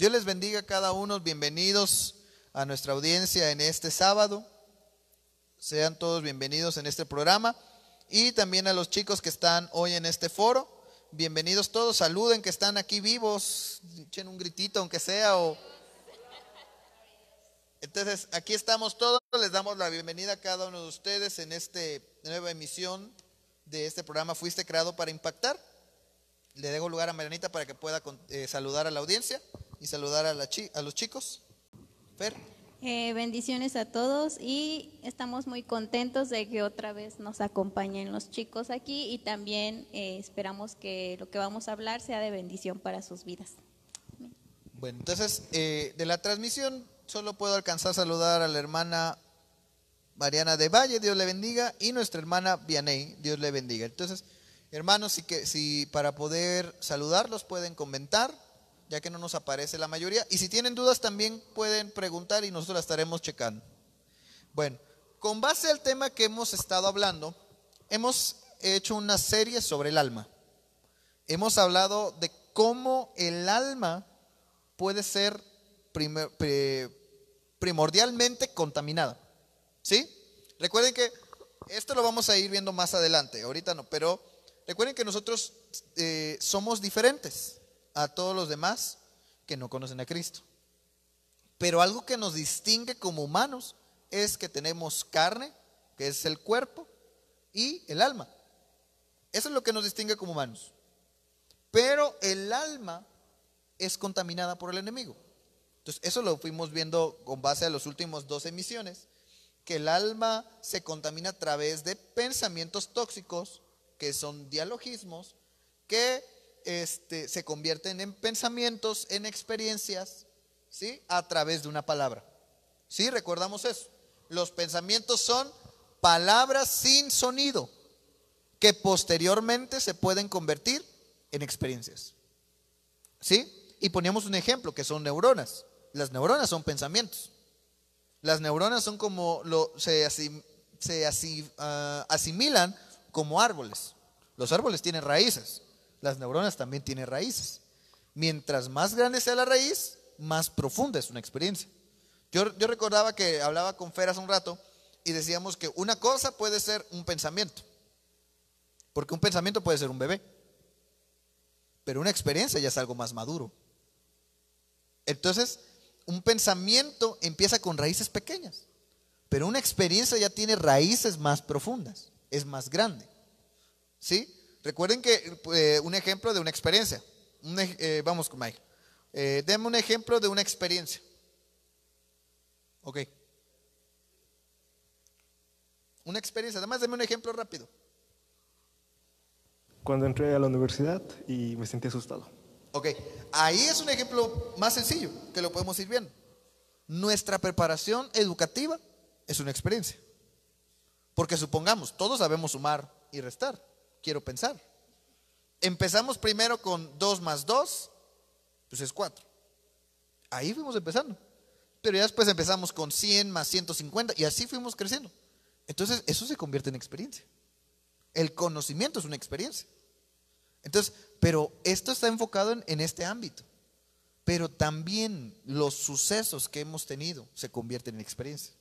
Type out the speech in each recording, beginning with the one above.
Dios les bendiga a cada uno. Bienvenidos a nuestra audiencia en este sábado. Sean todos bienvenidos en este programa. Y también a los chicos que están hoy en este foro. Bienvenidos todos. Saluden que están aquí vivos. Echen un gritito aunque sea. O... Entonces, aquí estamos todos. Les damos la bienvenida a cada uno de ustedes en esta nueva emisión de este programa Fuiste creado para impactar. Le dejo lugar a Marianita para que pueda eh, saludar a la audiencia y saludar a, la a los chicos. Fer. Eh, bendiciones a todos y estamos muy contentos de que otra vez nos acompañen los chicos aquí y también eh, esperamos que lo que vamos a hablar sea de bendición para sus vidas. Bueno, entonces eh, de la transmisión solo puedo alcanzar a saludar a la hermana Mariana de Valle, Dios le bendiga, y nuestra hermana Vianey, Dios le bendiga. Entonces, hermanos, si, que, si para poder saludarlos pueden comentar ya que no nos aparece la mayoría. Y si tienen dudas también pueden preguntar y nosotros las estaremos checando. Bueno, con base al tema que hemos estado hablando, hemos hecho una serie sobre el alma. Hemos hablado de cómo el alma puede ser primordialmente contaminada. ¿Sí? Recuerden que esto lo vamos a ir viendo más adelante, ahorita no, pero recuerden que nosotros eh, somos diferentes a todos los demás que no conocen a Cristo. Pero algo que nos distingue como humanos es que tenemos carne, que es el cuerpo, y el alma. Eso es lo que nos distingue como humanos. Pero el alma es contaminada por el enemigo. Entonces, eso lo fuimos viendo con base a las últimas dos emisiones, que el alma se contamina a través de pensamientos tóxicos, que son dialogismos, que este, se convierten en pensamientos, en experiencias, ¿sí? A través de una palabra. ¿Sí? Recordamos eso. Los pensamientos son palabras sin sonido que posteriormente se pueden convertir en experiencias. ¿Sí? Y poníamos un ejemplo que son neuronas. Las neuronas son pensamientos. Las neuronas son como se, se ah, asimilan como árboles. Los árboles tienen raíces las neuronas también tienen raíces. Mientras más grande sea la raíz, más profunda es una experiencia. Yo, yo recordaba que hablaba con Fer hace un rato y decíamos que una cosa puede ser un pensamiento, porque un pensamiento puede ser un bebé, pero una experiencia ya es algo más maduro. Entonces, un pensamiento empieza con raíces pequeñas, pero una experiencia ya tiene raíces más profundas, es más grande. ¿Sí? Recuerden que eh, un ejemplo de una experiencia. Eh, vamos con Mike. Eh, deme un ejemplo de una experiencia. Ok. Una experiencia. Además, deme un ejemplo rápido. Cuando entré a la universidad y me sentí asustado. Ok. Ahí es un ejemplo más sencillo que lo podemos ir viendo. Nuestra preparación educativa es una experiencia. Porque supongamos, todos sabemos sumar y restar quiero pensar. Empezamos primero con 2 más 2, pues es 4. Ahí fuimos empezando. Pero ya después empezamos con 100 más 150 y así fuimos creciendo. Entonces eso se convierte en experiencia. El conocimiento es una experiencia. Entonces, pero esto está enfocado en, este ámbito. Pero también los sucesos que hemos tenido se convierten en experiencia.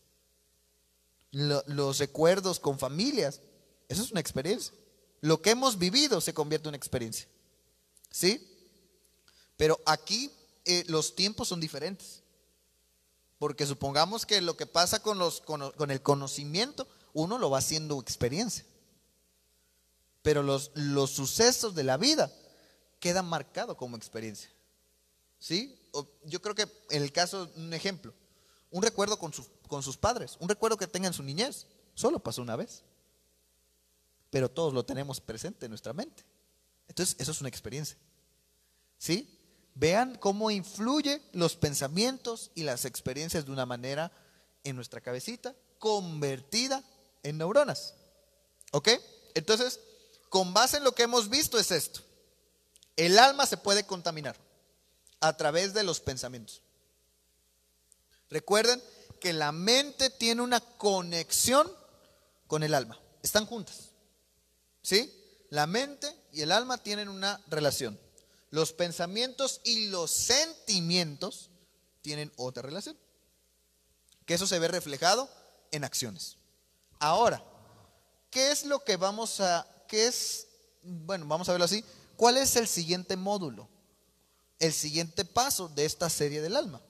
los recuerdos con familias, eso es una experiencia. Lo que hemos vivido se convierte en experiencia. ¿Sí? Pero aquí eh, los tiempos son diferentes. Porque supongamos que lo que pasa con, los, con, el conocimiento, uno lo va haciendo experiencia. Pero los, los sucesos de la vida quedan marcados como experiencia. ¿Sí? Yo creo que en el caso, un ejemplo, un recuerdo con, con sus padres, un recuerdo que tengan su niñez, solo pasó una vez pero todos lo tenemos presente en nuestra mente. Entonces, eso es una experiencia. ¿Sí? Vean cómo influye los pensamientos y las experiencias de una manera en nuestra cabecita, convertida en neuronas. ¿Ok? Entonces, con base en lo que hemos visto es esto. El alma se puede contaminar a través de los pensamientos. Recuerden que la mente tiene una conexión con el alma. Están juntas. ¿Sí? La mente y el alma tienen una relación. Los pensamientos y los sentimientos tienen otra relación. Que eso se ve reflejado en acciones. Ahora, ¿qué es lo que vamos a, qué es, bueno, vamos a verlo así, cuál es el siguiente módulo? El siguiente paso de esta serie del alma,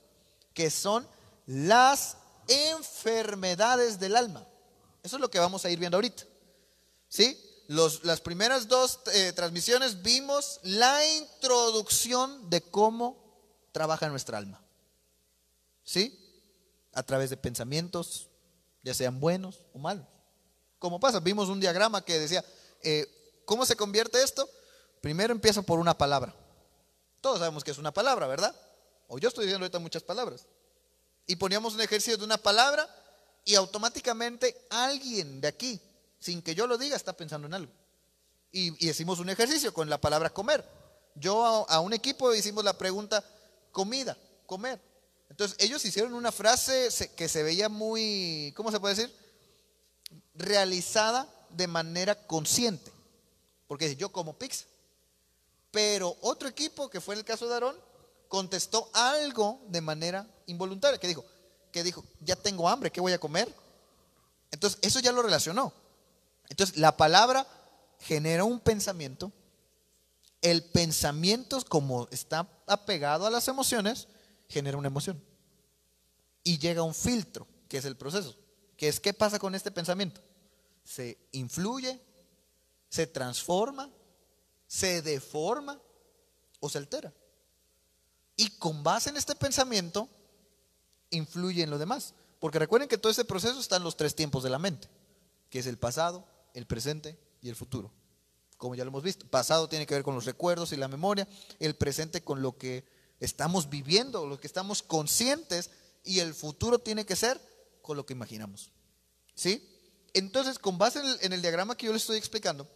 que son las enfermedades del alma. Eso es lo que vamos a ir viendo ahorita. ¿Sí? Las primeras dos eh, transmisiones vimos la introducción de cómo trabaja nuestra alma. ¿Sí? A través de pensamientos, ya sean buenos o malos. ¿Cómo pasa? Vimos un diagrama que decía, eh, ¿cómo se convierte esto? Primero empieza por una palabra. Todos sabemos que es una palabra, ¿verdad? O yo estoy diciendo ahorita muchas palabras. Y poníamos un ejercicio de una palabra y automáticamente alguien de aquí sin que yo lo diga, está pensando en algo. Y, hicimos un ejercicio con la palabra comer. Yo a, un equipo hicimos la pregunta, comida, comer. Entonces ellos hicieron una frase que se veía muy, ¿cómo se puede decir? Realizada de manera consciente. Porque yo como pizza. Pero otro equipo, que fue el caso de Aarón, contestó algo de manera involuntaria. Que dijo, que dijo, ya tengo hambre, ¿qué voy a comer? Entonces eso ya lo relacionó. Entonces, la palabra genera un pensamiento. El pensamiento, como está apegado a las emociones, genera una emoción. Y llega un filtro, que es el proceso. Que es qué pasa con este pensamiento. Se influye, se transforma, se deforma o se altera. Y con base en este pensamiento, influye en lo demás. Porque recuerden que todo este proceso está en los tres tiempos de la mente, que es el pasado, el presente y el futuro. Como ya lo hemos visto, pasado tiene que ver con los recuerdos y la memoria, el presente con lo que estamos viviendo, lo que estamos conscientes y el futuro tiene que ser con lo que imaginamos. ¿Sí? Entonces, con base en el, diagrama que yo les estoy explicando,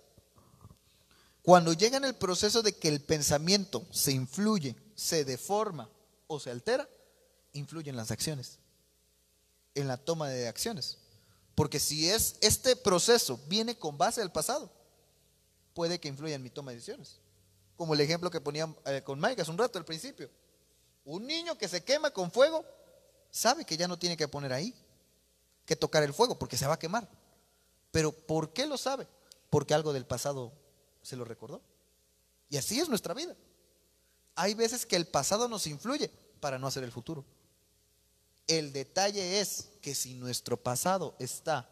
cuando llega en el proceso de que el pensamiento se influye, se deforma o se altera, influyen las acciones, en la toma de acciones. Porque si es este proceso viene con base del pasado, puede que influya en mi toma de decisiones. Como el ejemplo que ponía eh, con Mike hace un rato al principio. Un niño que se quema con fuego sabe que ya no tiene que poner ahí, que tocar el fuego, porque se va a quemar. Pero ¿por qué lo sabe? Porque algo del pasado se lo recordó. Y así es nuestra vida. Hay veces que el pasado nos influye para no hacer el futuro. El detalle es que si nuestro pasado está,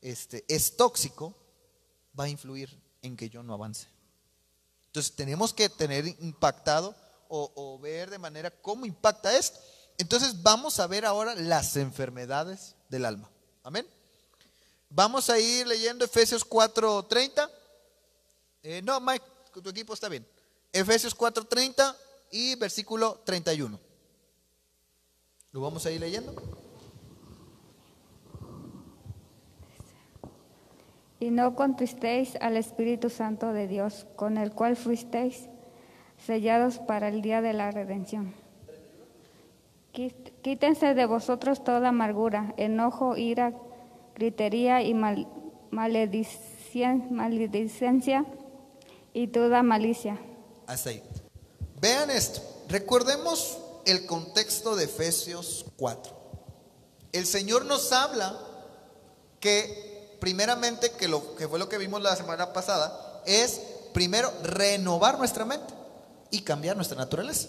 este, es tóxico, va a influir en que yo no avance. Entonces tenemos que tener impactado o, ver de manera cómo impacta esto. Entonces vamos a ver ahora las enfermedades del alma. Amén. Vamos a ir leyendo Efesios 4:30. Eh, no, Mike, tu equipo está bien. Efesios 4:30 y versículo 31. ¿Lo vamos a ir leyendo? Y no contristéis al Espíritu Santo de Dios, con el cual fuisteis sellados para el día de la redención. Quítense de vosotros toda amargura, enojo, ira, gritería y maledicencia y toda malicia. Hasta ahí. Vean esto. Recordemos el contexto de Efesios 4. El Señor nos habla que primeramente, que, lo, que fue lo que vimos la semana pasada, es primero renovar nuestra mente y cambiar nuestra naturaleza.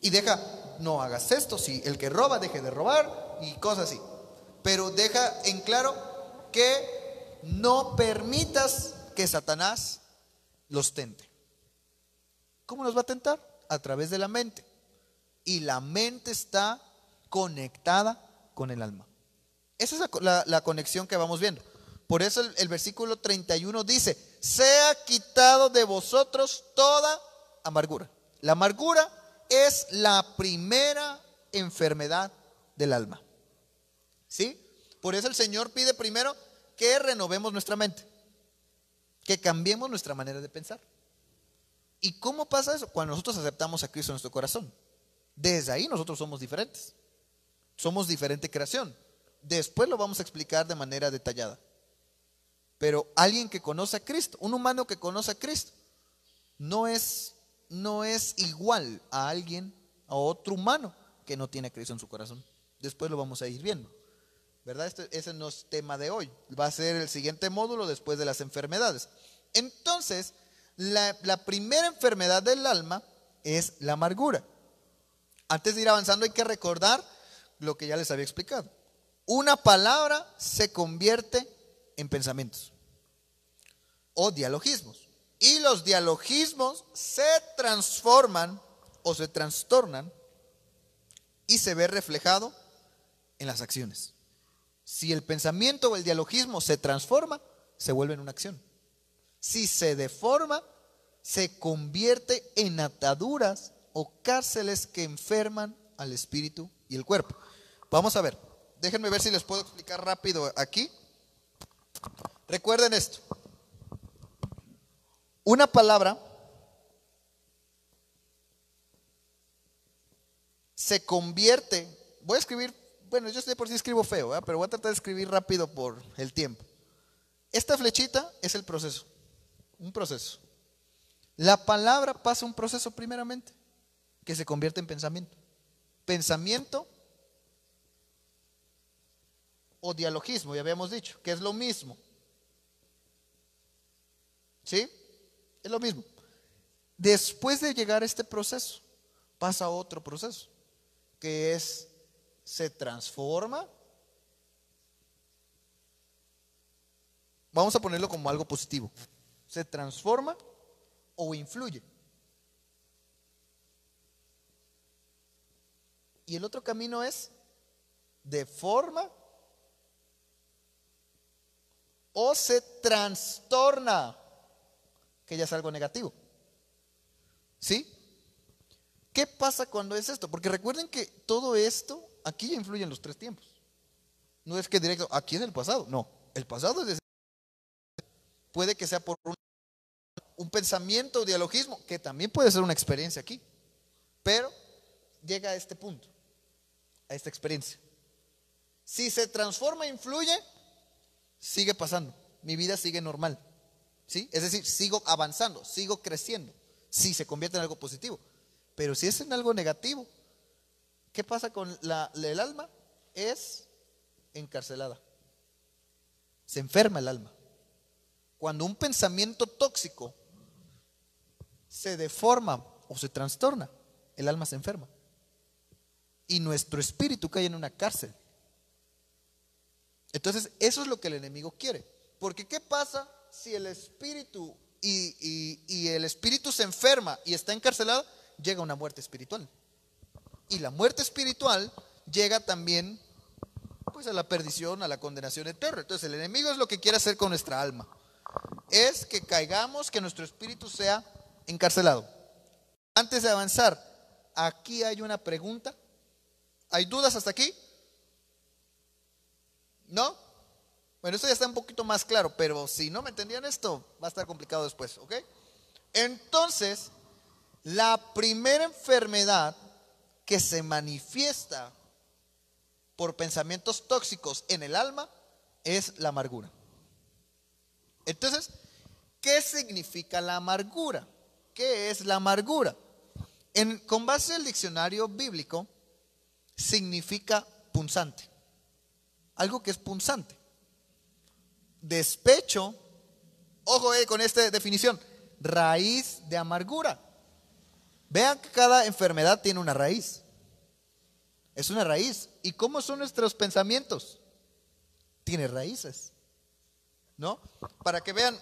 Y deja, no hagas esto, si el que roba deje de robar y cosas así. Pero deja en claro que no permitas que Satanás los tente. ¿Cómo nos va a tentar? A través de la mente y la mente está conectada con el alma. Esa es la, conexión que vamos viendo. Por eso el, el, versículo 31 dice, sea quitado de vosotros toda amargura. La amargura es la primera enfermedad del alma. ¿Sí? Por eso el Señor pide primero que renovemos nuestra mente, que cambiemos nuestra manera de pensar. ¿Y cómo pasa eso? Cuando nosotros aceptamos a Cristo en nuestro corazón. Desde ahí nosotros somos diferentes. Somos diferente creación. Después lo vamos a explicar de manera detallada. Pero alguien que conoce a Cristo, un humano que conoce a Cristo, no es no es igual a alguien, a otro humano que no tiene Cristo en su corazón. Después lo vamos a ir viendo. ¿Verdad? Este, ese no es tema de hoy. Va a ser el siguiente módulo después de las enfermedades. Entonces, la primera enfermedad del alma es la amargura. Antes de ir avanzando hay que recordar lo que ya les había explicado. Una palabra se convierte en pensamientos o dialogismos. Y los dialogismos se transforman o se trastornan y se ve reflejado en las acciones. Si el pensamiento o el dialogismo se transforma, se vuelve en una acción. Si se deforma, se convierte en ataduras o cárceles que enferman al espíritu y el cuerpo. Vamos a ver, déjenme ver si les puedo explicar rápido aquí. Recuerden esto. Una palabra se convierte, voy a escribir, bueno, yo sé por si escribo feo, pero voy a tratar de escribir rápido por el tiempo. Esta flechita es el proceso, un proceso. La palabra pasa un proceso primeramente, que se convierte en pensamiento. Pensamiento o dialogismo, ya habíamos dicho, que es lo mismo. ¿Sí? Es lo mismo. Después de llegar a este proceso, pasa otro proceso, que es, se transforma. Vamos a ponerlo como algo positivo. Se transforma o influye. Y el otro camino es de forma o se trastorna, que ya es algo negativo. ¿Sí? ¿Qué pasa cuando es esto? Porque recuerden que todo esto aquí ya influye en los tres tiempos. No es que directo, aquí en el pasado, no. El pasado es puede que sea por un, un pensamiento o dialogismo, que también puede ser una experiencia aquí. Pero llega a este punto, a esta experiencia. Si se transforma e influye, sigue pasando, mi vida sigue normal. ¿Sí? Es decir, sigo avanzando, sigo creciendo. Si se convierte en algo positivo. Pero si es en algo negativo, ¿qué pasa con la, el alma? Es encarcelada. Se enferma el alma. Cuando un pensamiento tóxico se deforma o se trastorna, el alma se enferma. Y nuestro espíritu cae en una cárcel. Entonces, eso es lo que el enemigo quiere. Porque ¿qué pasa si el espíritu y, el espíritu se enferma y está encarcelado? Llega una muerte espiritual. Y la muerte espiritual llega también pues a la perdición, a la condenación eterna. Entonces, el enemigo es lo que quiere hacer con nuestra alma. Es que caigamos, que nuestro espíritu sea encarcelado. Antes de avanzar, aquí hay una pregunta. ¿Hay dudas hasta aquí? ¿No? Bueno, esto ya está un poquito más claro, pero si no me entendían esto, va a estar complicado después, ¿ok? Entonces, la primera enfermedad que se manifiesta por pensamientos tóxicos en el alma es la amargura. Entonces, ¿qué significa la amargura? ¿Qué es la amargura? En, con base al diccionario bíblico, significa punzante algo que es punzante. Despecho, ojo eh, con esta definición, raíz de amargura. Vean que cada enfermedad tiene una raíz. Es una raíz. ¿Y cómo son nuestros pensamientos? Tiene raíces. ¿No? Para que vean,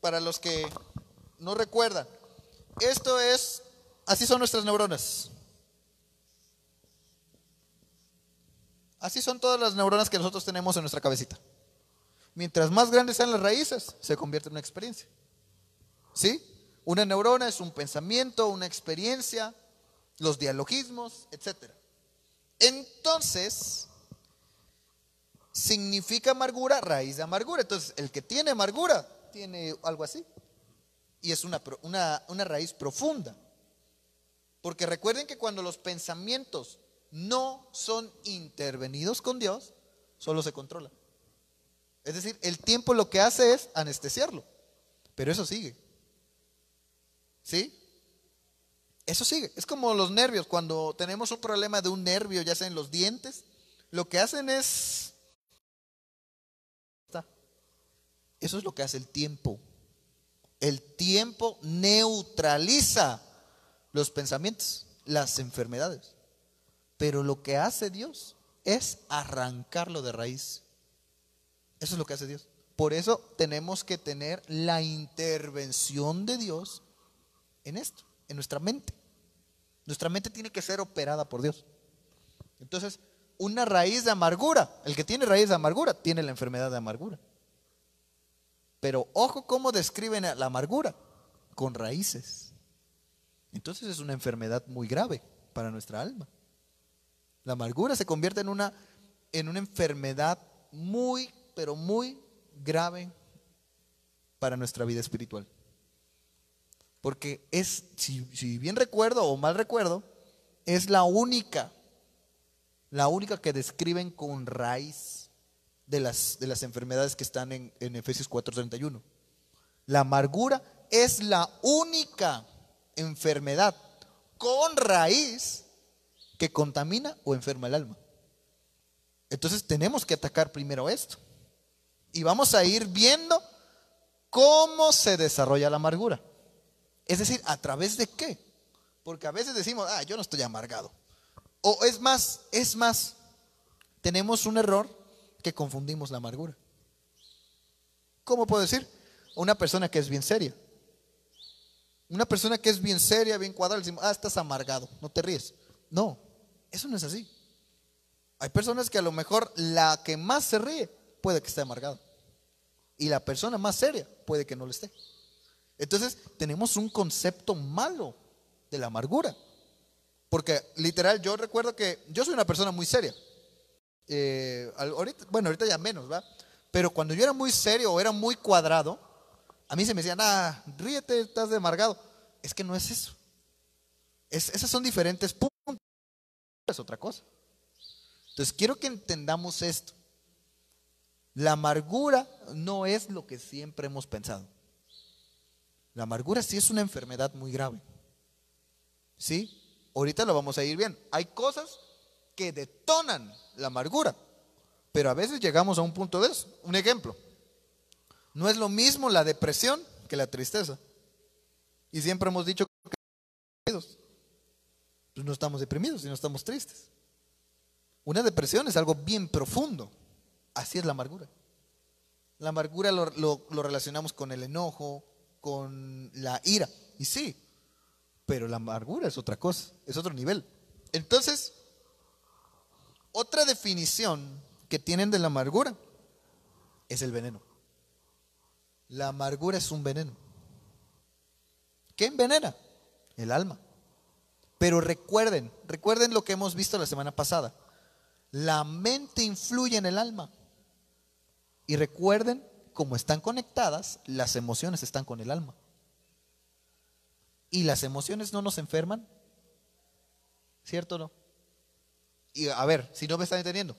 para los que no recuerdan, esto es, así son nuestras neuronas. Así son todas las neuronas que nosotros tenemos en nuestra cabecita. Mientras más grandes sean las raíces, se convierte en una experiencia. ¿Sí? Una neurona es un pensamiento, una experiencia, los dialogismos, etc. Entonces, significa amargura, raíz de amargura. Entonces, el que tiene amargura tiene algo así. Y es una, una, una raíz profunda. Porque recuerden que cuando los pensamientos no son intervenidos con Dios, solo se controla. Es decir, el tiempo lo que hace es anestesiarlo, pero eso sigue. ¿Sí? Eso sigue. Es como los nervios. Cuando tenemos un problema de un nervio, ya sea en los dientes, lo que hacen es... Eso es lo que hace el tiempo. El tiempo neutraliza los pensamientos, las enfermedades. Pero lo que hace Dios es arrancarlo de raíz. Eso es lo que hace Dios. Por eso tenemos que tener la intervención de Dios en esto, en nuestra mente. Nuestra mente tiene que ser operada por Dios. Entonces, una raíz de amargura, el que tiene raíz de amargura, tiene la enfermedad de amargura. Pero ojo cómo describen la amargura, con raíces. Entonces es una enfermedad muy grave para nuestra alma. La amargura se convierte en una, en una enfermedad muy, pero muy grave para nuestra vida espiritual. Porque es, si, bien recuerdo o mal recuerdo, es la única, la única que describen con raíz de las, de las enfermedades que están en, en Efesios 4:31. La amargura es la única enfermedad con raíz que contamina o enferma el alma. Entonces tenemos que atacar primero esto. Y vamos a ir viendo cómo se desarrolla la amargura. Es decir, ¿a través de qué? Porque a veces decimos, ah, yo no estoy amargado. O es más, es más, tenemos un error que confundimos la amargura. ¿Cómo puedo decir? Una persona que es bien seria. Una persona que es bien seria, bien cuadrada, decimos, ah, estás amargado, no te ríes. No, eso no es así. Hay personas que a lo mejor la que más se ríe puede que esté amargado. Y la persona más seria puede que no lo esté. Entonces tenemos un concepto malo de la amargura. Porque literal, yo recuerdo que yo soy una persona muy seria. Eh, bueno, ahorita ya menos, ¿va? Pero cuando yo era muy serio o era muy cuadrado, a mí se me decían, ah, ríete, estás amargado. Es que no es eso. Es, esas son diferentes puntos. Es otra cosa. Entonces quiero que entendamos esto. La amargura no es lo que siempre hemos pensado. La amargura sí es una enfermedad muy grave. ¿Sí? Ahorita lo vamos a ir bien. Hay cosas que detonan la amargura, pero a veces llegamos a un punto de eso. Un ejemplo. No es lo mismo la depresión que la tristeza. Y siempre hemos dicho que pues no estamos deprimidos, sino estamos tristes. Una depresión es algo bien profundo. Así es la amargura. La amargura lo, relacionamos con el enojo, con la ira. Y sí, pero la amargura es otra cosa, es otro nivel. Entonces, otra definición que tienen de la amargura es el veneno. La amargura es un veneno. ¿Qué envenena? El alma. Pero recuerden, recuerden lo que hemos visto la semana pasada. La mente influye en el alma. Y recuerden, como están conectadas, las emociones están con el alma. ¿Y las emociones no nos enferman? ¿Cierto o no? Y a ver, si no me están entendiendo.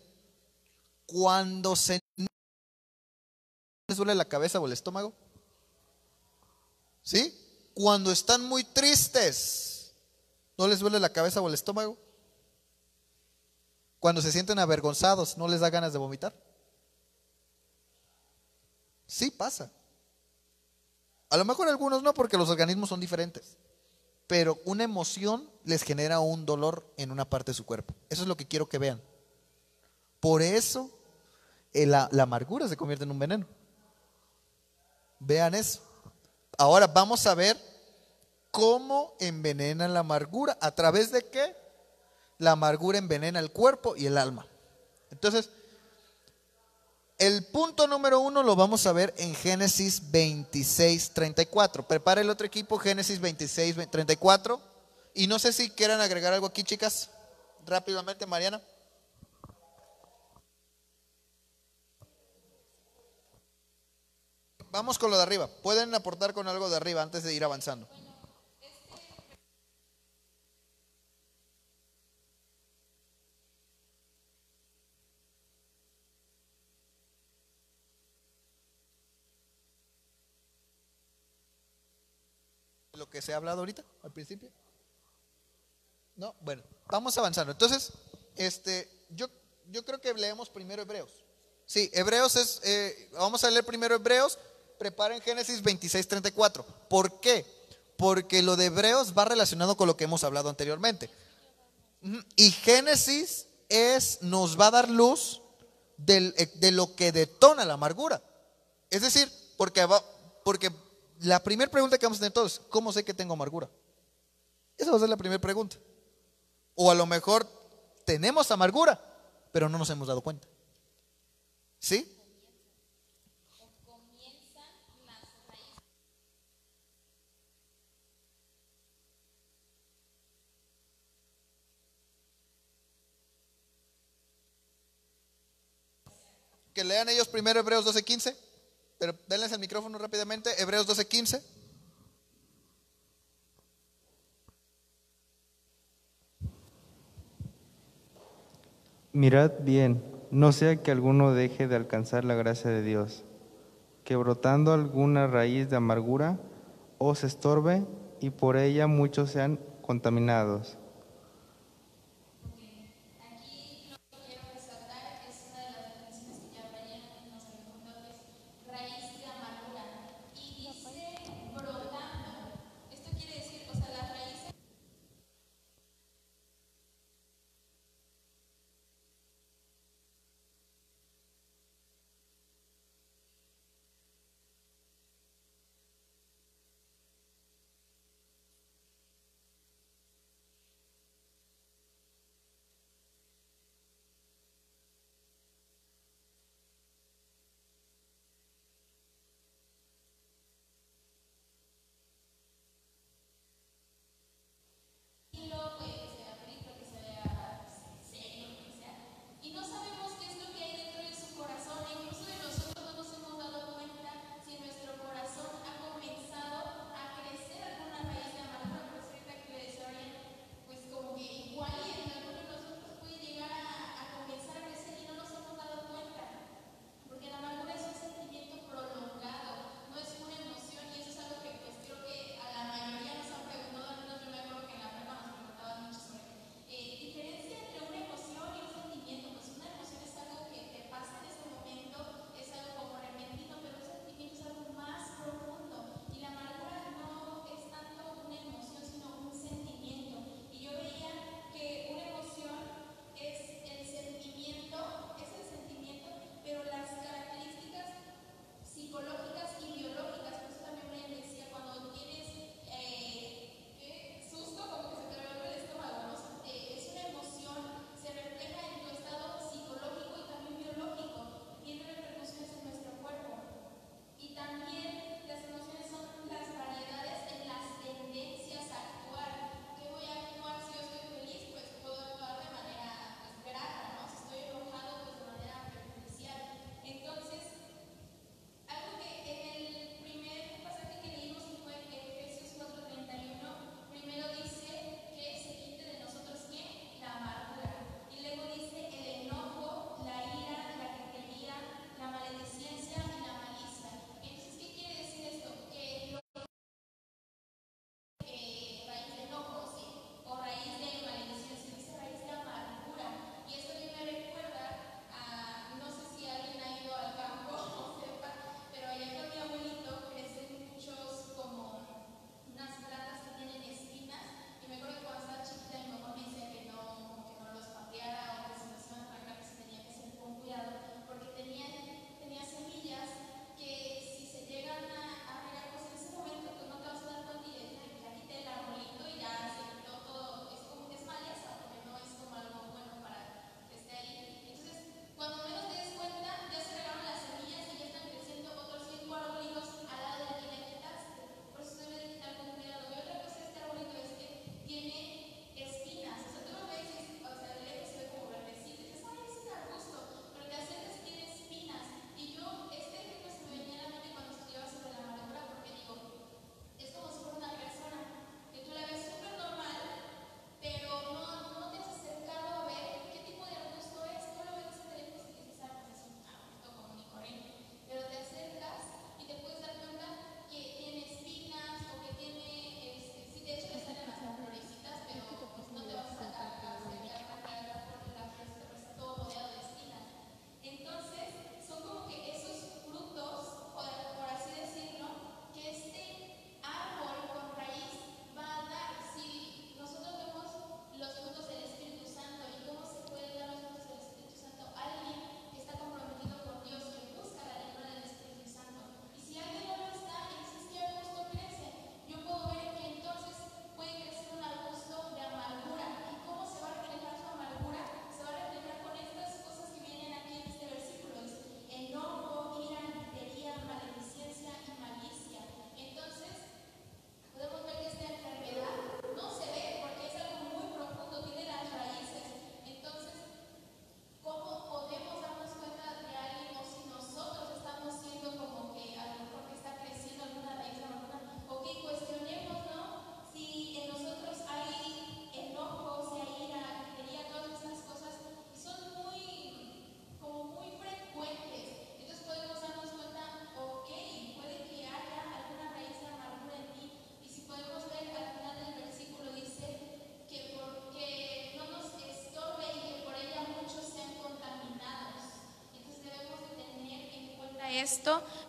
Cuando se les duele la cabeza o el estómago, ¿sí? Cuando están muy tristes, ¿no les duele la cabeza o el estómago? Cuando se sienten avergonzados, ¿no les da ganas de vomitar? Sí pasa. A lo mejor algunos no, porque los organismos son diferentes. Pero una emoción les genera un dolor en una parte de su cuerpo. Eso es lo que quiero que vean. Por eso eh, la, la amargura se convierte en un veneno. Vean eso. Ahora vamos a ver cómo envenena la amargura. ¿A través de qué? la amargura envenena el cuerpo y el alma. Entonces, el punto número uno lo vamos a ver en Génesis 26, 34. Prepara el otro equipo, Génesis 26, 34. Y no sé si quieran agregar algo aquí, chicas. Rápidamente, Mariana. Vamos con lo de arriba. Pueden aportar con algo de arriba antes de ir avanzando. Que se ha hablado ahorita, al principio? No, bueno, vamos avanzando. Entonces, este, yo, yo creo que leemos primero Hebreos. Sí, Hebreos es, eh, vamos a leer primero Hebreos, preparen Génesis 26, 34. ¿Por qué? Porque lo de Hebreos va relacionado con lo que hemos hablado anteriormente. Y Génesis es, nos va a dar luz del- eh, de lo que detona la amargura. Es decir, porque, va- porque la primera pregunta que vamos a tener todos, ¿cómo sé que tengo amargura? Esa va a ser la primera pregunta. O a lo mejor tenemos amargura, pero no nos hemos dado cuenta. ¿Sí? Que lean ellos primero Hebreos 12:15, pero denles el micrófono rápidamente, Hebreos 12:15. Mirad bien, no sea que alguno deje de alcanzar la gracia de Dios, que brotando alguna raíz de amargura os estorbe y por ella muchos sean contaminados.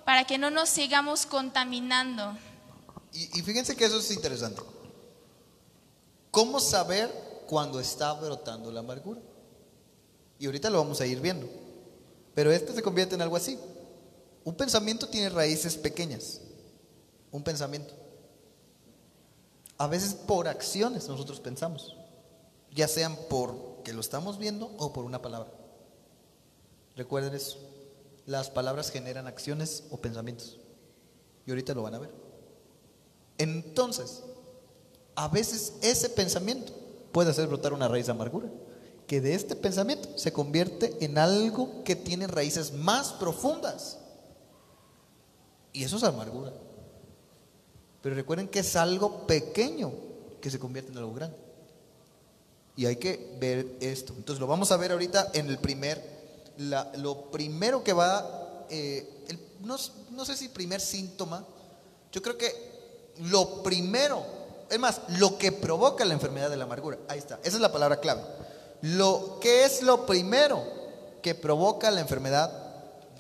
Para que no nos sigamos contaminando. Y, y fíjense que eso es interesante. ¿Cómo saber cuando está brotando la amargura? Y ahorita lo vamos a ir viendo. Pero esto se convierte en algo así. Un pensamiento tiene raíces pequeñas. Un pensamiento. A veces por acciones nosotros pensamos. Ya sean porque lo estamos viendo o por una palabra. Recuerden eso. Las palabras generan acciones o pensamientos. Y ahorita lo van a ver. Entonces, a veces ese pensamiento puede hacer brotar una raíz de amargura, que de este pensamiento se convierte en algo que tiene raíces más profundas. Y eso es amargura. Pero recuerden que es algo pequeño que se convierte en algo grande. Y hay que ver esto. Entonces lo vamos a ver ahorita en el primer, la- lo primero que va, eh, el- no, no sé si primer síntoma, yo creo que lo primero, es más, lo que provoca la enfermedad de la amargura, ahí está, esa es la palabra clave. Lo que es lo primero que provoca la enfermedad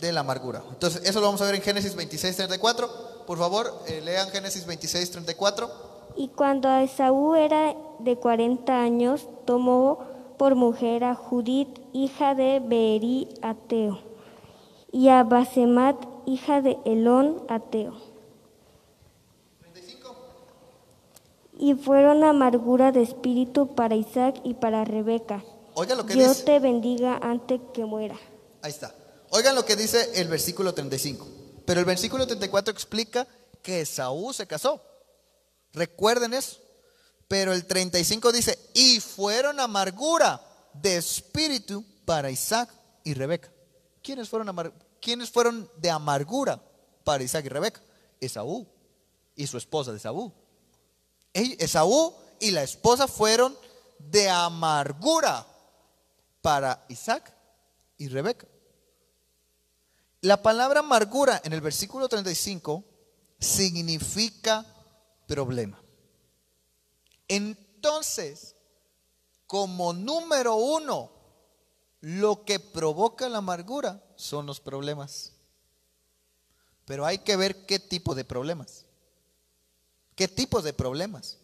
de la amargura. Entonces, eso lo vamos a ver en Génesis 26, 34. Por favor, eh, lean Génesis 26, 34. Y cuando Esaú era de cuarenta años, tomó por mujer a Judith, hija de Beeri Ateo, y a Basemat, hija de Elón Ateo. Y fueron amargura de espíritu para Isaac y para Rebeca. Oiga lo que Dios dice. te bendiga antes que muera. Ahí está. Oigan lo que dice el versículo 35. Pero el versículo 34 explica que Esaú se casó. Recuerden eso. Pero el 35 dice, fueron amargura de espíritu para Isaac y Rebeca. ¿Quiénes fueron, amar- ¿Quiénes fueron de amargura para Isaac y Rebeca? Esaú y su esposa de Esaú. Esaú y la esposa fueron de amargura para Isaac y Rebeca. La palabra amargura en el versículo 35 significa problema. Entonces, como número uno, lo que provoca la amargura son los problemas. Pero hay que ver qué tipo de problemas. ¿Qué tipo de problemas?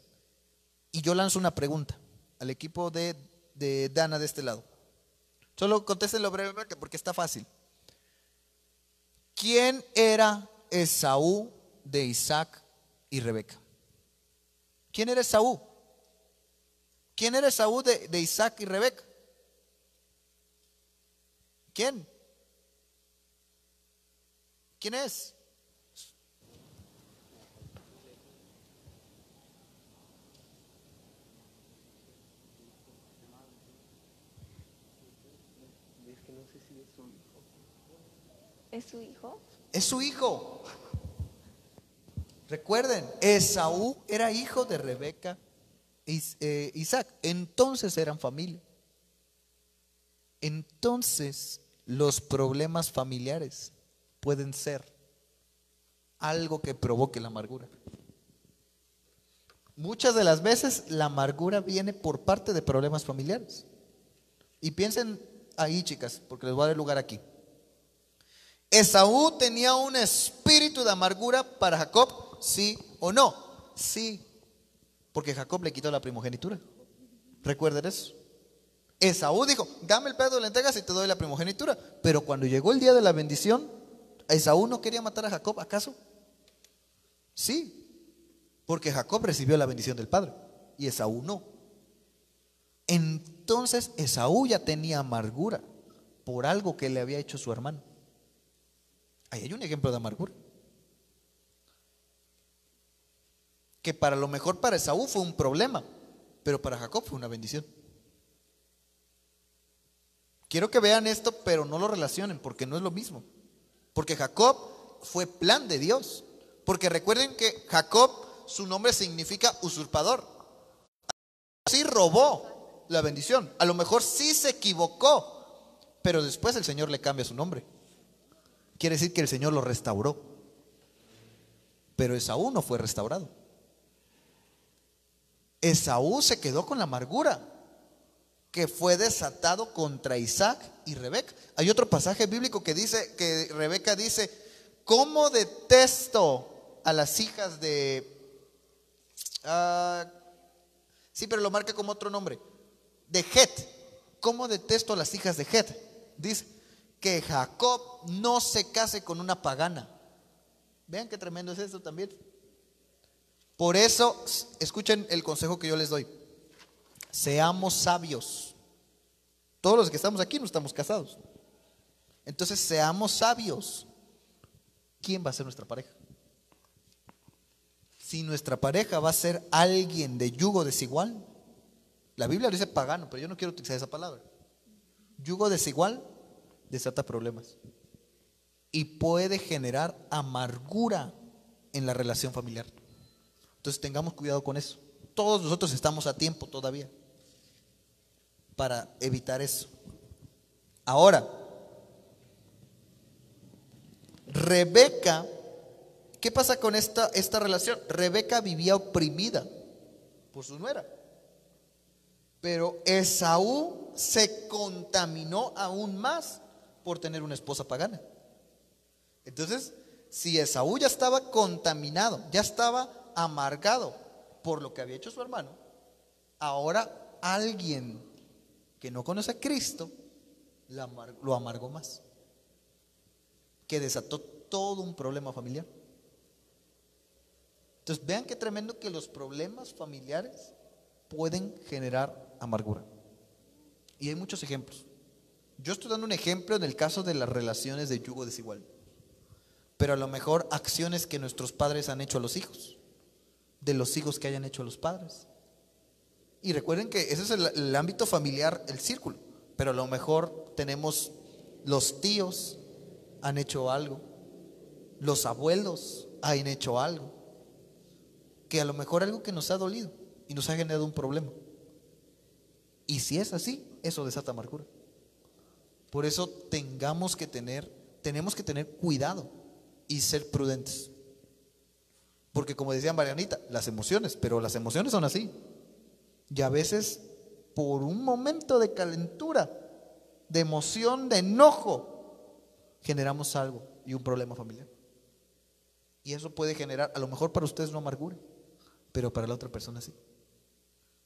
Y yo lanzo una pregunta al equipo de, de Dana de este lado. Solo contéstenlo brevemente porque está fácil. ¿Quién era Esaú de Isaac y Rebeca? ¿Quién era Esaú? ¿Quién era Esaú de, de Isaac y Rebeca? ¿Quién? ¿Quién es? ¿Es su hijo? Es su hijo. Recuerden, Esaú era hijo de Rebeca Isaac. Entonces eran familia. Entonces los problemas familiares pueden ser algo que provoque la amargura. Muchas de las veces la amargura viene por parte de problemas familiares. Y piensen ahí, chicas, porque les voy a dar lugar aquí. Esaú tenía un espíritu de amargura para Jacob, sí o no. Sí, porque Jacob le quitó la primogenitura. Recuerden eso. Esaú dijo, dame el pedo de lentejas y te doy la primogenitura. Pero cuando llegó el día de la bendición, Esaú no quería matar a Jacob, ¿acaso? Sí, porque Jacob recibió la bendición del Padre y Esaú no. Entonces Esaú ya tenía amargura por algo que le había hecho su hermano. Ahí hay un ejemplo de amargura. Que para lo mejor para Esaú fue un problema, pero para Jacob fue una bendición. Quiero que vean esto, pero no lo relacionen, porque no es lo mismo. Porque Jacob fue plan de Dios. Porque recuerden que Jacob, su nombre significa usurpador. Sí robó la bendición. A lo mejor sí se equivocó, pero después el Señor le cambia su nombre. Quiere decir que el Señor lo restauró. Pero Esaú no fue restaurado. Esaú se quedó con la amargura que fue desatado contra Isaac y Rebeca. Hay otro pasaje bíblico que dice que Rebeca dice, ¿Cómo detesto a las hijas de... ah, sí, pero lo marca como otro nombre. De Het. ¿Cómo detesto a las hijas de Het? Dice que Jacob no se case con una pagana. Vean qué tremendo es esto también. Por eso, escuchen el consejo que yo les doy. Seamos sabios. Todos los que estamos aquí no estamos casados. Entonces, seamos sabios. ¿Quién va a ser nuestra pareja? Si nuestra pareja va a ser alguien de yugo desigual, la Biblia lo dice pagano, pero yo no quiero utilizar esa palabra. Yugo desigual desata problemas y puede generar amargura en la relación familiar. Entonces tengamos cuidado con eso. Todos nosotros estamos a tiempo todavía para evitar eso. Ahora, Rebeca, ¿qué pasa con esta, esta relación? Rebeca vivía oprimida por su nuera. Pero Esaú se contaminó aún más por tener una esposa pagana. Entonces, si Esaú ya estaba contaminado, ya estaba amargado por lo que había hecho su hermano, ahora alguien que no conoce a Cristo lo amargó más, que desató todo un problema familiar. Entonces, vean qué tremendo que los problemas familiares pueden generar amargura. Y hay muchos ejemplos. Yo estoy dando un ejemplo en el caso de las relaciones de yugo desigual. Pero a lo mejor acciones que nuestros padres han hecho a los hijos, de los hijos que hayan hecho los padres. Y recuerden que ese es el, el ámbito familiar, el círculo. Pero a lo mejor tenemos los tíos han hecho algo, los abuelos han hecho algo, que a lo mejor algo que nos ha dolido y nos ha generado un problema. Y si es así, eso desata amargura. Por eso tengamos que tener, tenemos que tener cuidado y ser prudentes. Porque como decía Marianita, las emociones, pero las emociones son así. Y a veces, por un momento de calentura, de emoción, de enojo, generamos algo y un problema familiar. Y eso puede generar, a lo mejor para ustedes no amargura, pero para la otra persona sí.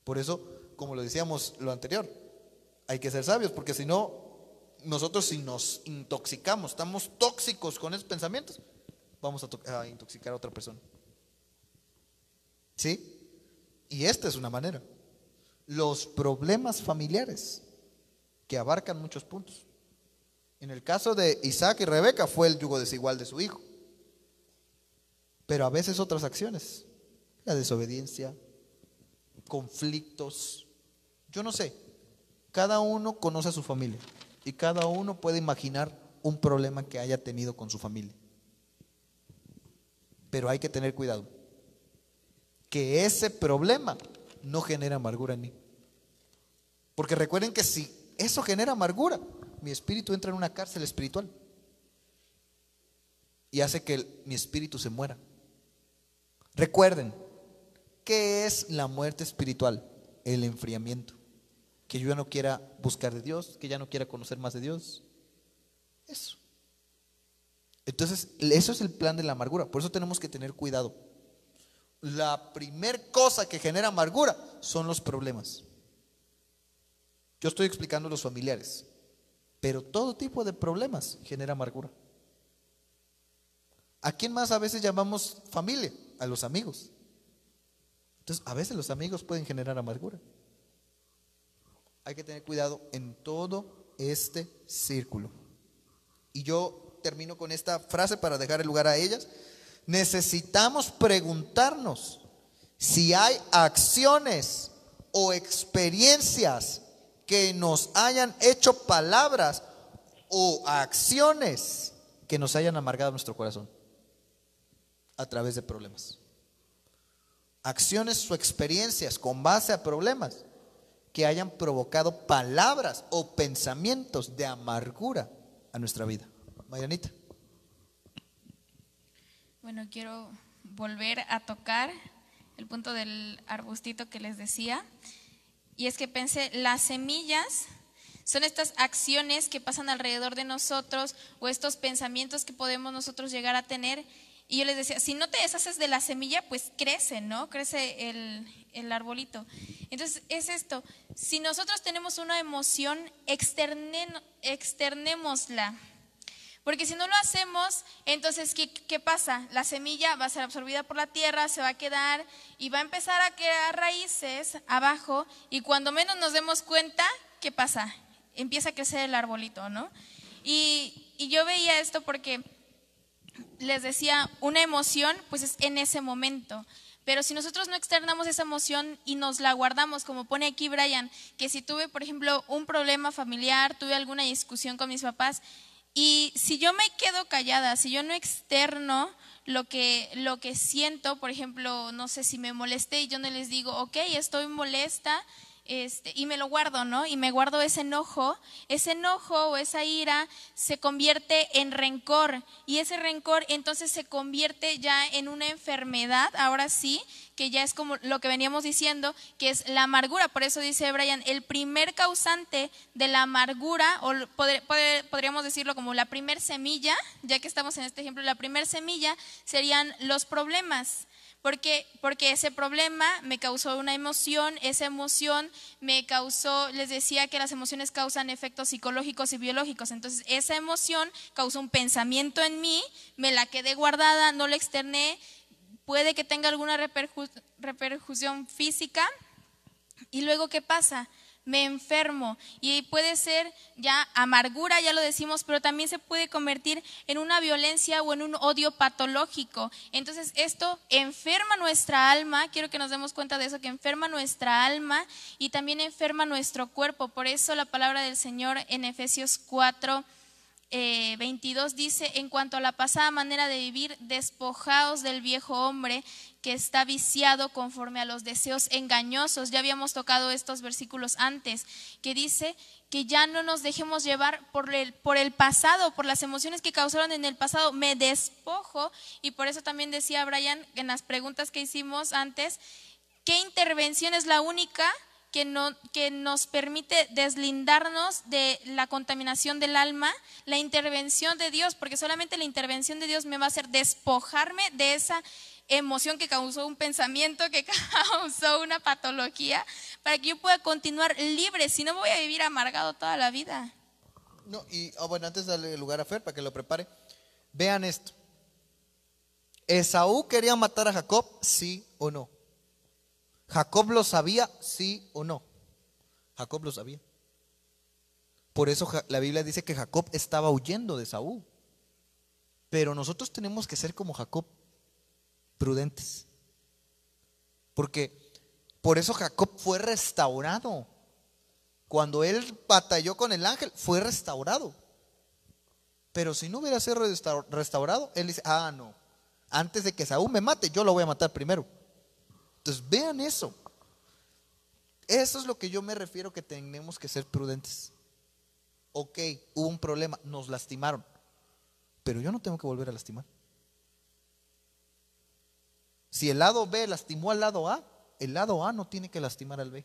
Por eso, como lo decíamos lo anterior, hay que ser sabios, porque si no, nosotros si nos intoxicamos, estamos tóxicos con esos pensamientos, vamos a, a intoxicar a otra persona. ¿Sí? Y esta es una manera. Los problemas familiares que abarcan muchos puntos. En el caso de Isaac y Rebeca fue el yugo desigual de su hijo. Pero a veces otras acciones, la desobediencia, conflictos, yo no sé, cada uno conoce a su familia y cada uno puede imaginar un problema que haya tenido con su familia. Pero hay que tener cuidado, que ese problema no genera amargura en mí. Porque recuerden que si eso genera amargura, mi espíritu entra en una cárcel espiritual y hace que mi espíritu se muera. Recuerden, ¿qué es la muerte espiritual? El enfriamiento. Que yo ya no quiera buscar de Dios, que ya no quiera conocer más de Dios. Eso. Entonces, eso es el plan de la amargura. Por eso tenemos que tener cuidado. La primer cosa que genera amargura son los problemas. Yo estoy explicando los familiares, pero todo tipo de problemas genera amargura. ¿A quién más a veces llamamos familia? A los amigos. Entonces, a veces los amigos pueden generar amargura. Hay que tener cuidado en todo este círculo. Y yo termino con esta frase para dejar el lugar a ellas. Necesitamos preguntarnos si hay acciones o experiencias que nos hayan hecho palabras o acciones que nos hayan amargado nuestro corazón a través de problemas. Acciones o experiencias con base a problemas que hayan provocado palabras o pensamientos de amargura a nuestra vida. Marianita. Bueno, quiero volver a tocar el punto del arbustito que les decía. Y es que pensé, las semillas Son estas acciones que pasan alrededor de nosotros o estos pensamientos que podemos nosotros llegar a tener. Y yo les decía, si no te deshaces de la semilla, pues crece, ¿no? Crece el, el arbolito. Entonces, es esto. Si nosotros tenemos una emoción, externe, externémosla. Porque si no lo hacemos, entonces, ¿qué, ¿qué, pasa? La semilla va a ser absorbida por la tierra, se va a quedar y va a empezar a crear raíces abajo y cuando menos nos demos cuenta, ¿qué pasa? Empieza a crecer el arbolito, ¿no? Y, y yo veía esto porque les decía, una emoción, pues es en ese momento. Pero si nosotros no externamos esa emoción y nos la guardamos, como pone aquí Brian, que si tuve, por ejemplo, un problema familiar, tuve alguna discusión con mis papás, y si yo me quedo callada, si yo no externo lo que, lo que siento, por ejemplo, no sé si me molesté y yo no les digo, ok, estoy molesta, este, y me lo guardo, ¿no? Y me guardo ese enojo, ese enojo o esa ira se convierte en rencor y ese rencor entonces se convierte ya en una enfermedad, ahora sí, que ya es como lo que veníamos diciendo, que es la amargura. Por eso dice Brian, el primer causante de la amargura, o podríamos decirlo como la primer semilla, ya que estamos en este ejemplo, la primer semilla serían los problemas. Porque, porque ese problema me causó una emoción, esa emoción me causó, les decía que las emociones causan efectos psicológicos y biológicos, entonces esa emoción causó un pensamiento en mí, me la quedé guardada, no la externé, puede que tenga alguna repercusión física. Y luego, ¿qué pasa? Me enfermo y puede ser ya amargura, ya lo decimos, pero también se puede convertir en una violencia o en un odio patológico. Entonces esto enferma nuestra alma, quiero que nos demos cuenta de eso, que enferma nuestra alma y también enferma nuestro cuerpo. Por eso la palabra del Señor en Efesios 4. 22 eh, dice, en cuanto a la pasada manera de vivir, despojados del viejo hombre que está viciado conforme a los deseos engañosos. Ya habíamos tocado estos versículos antes, que dice que ya no nos dejemos llevar por el, por el pasado, por las emociones que causaron en el pasado. Me despojo y por eso también decía Brian en las preguntas que hicimos antes, ¿qué intervención es la única? Que, no, que, nos permite deslindarnos de la contaminación del alma, la intervención de Dios, porque solamente la intervención de Dios me va a hacer despojarme de esa emoción que causó un pensamiento, que causó una patología, para que yo pueda continuar libre, si no voy a vivir amargado toda la vida. No, y oh, bueno, antes de darle lugar a Fer para que lo prepare, vean esto. ¿Esaú quería matar a Jacob? Sí o no. ¿Jacob lo sabía? Sí o no. Jacob lo sabía. Por eso la Biblia dice que Jacob estaba huyendo de Esaú. Pero nosotros tenemos que ser como Jacob prudentes. Porque por eso Jacob fue restaurado. Cuando él batalló con el ángel, fue restaurado. Pero si no hubiera sido restaurado, él dice, ah, no, antes de que Saúl me mate, yo lo voy a matar primero. Entonces, vean eso. Eso es lo que yo me refiero que tenemos que ser prudentes. Ok, hubo un problema, nos lastimaron, pero yo no tengo que volver a lastimar. Si el lado B lastimó al lado A, el lado A no tiene que lastimar al B.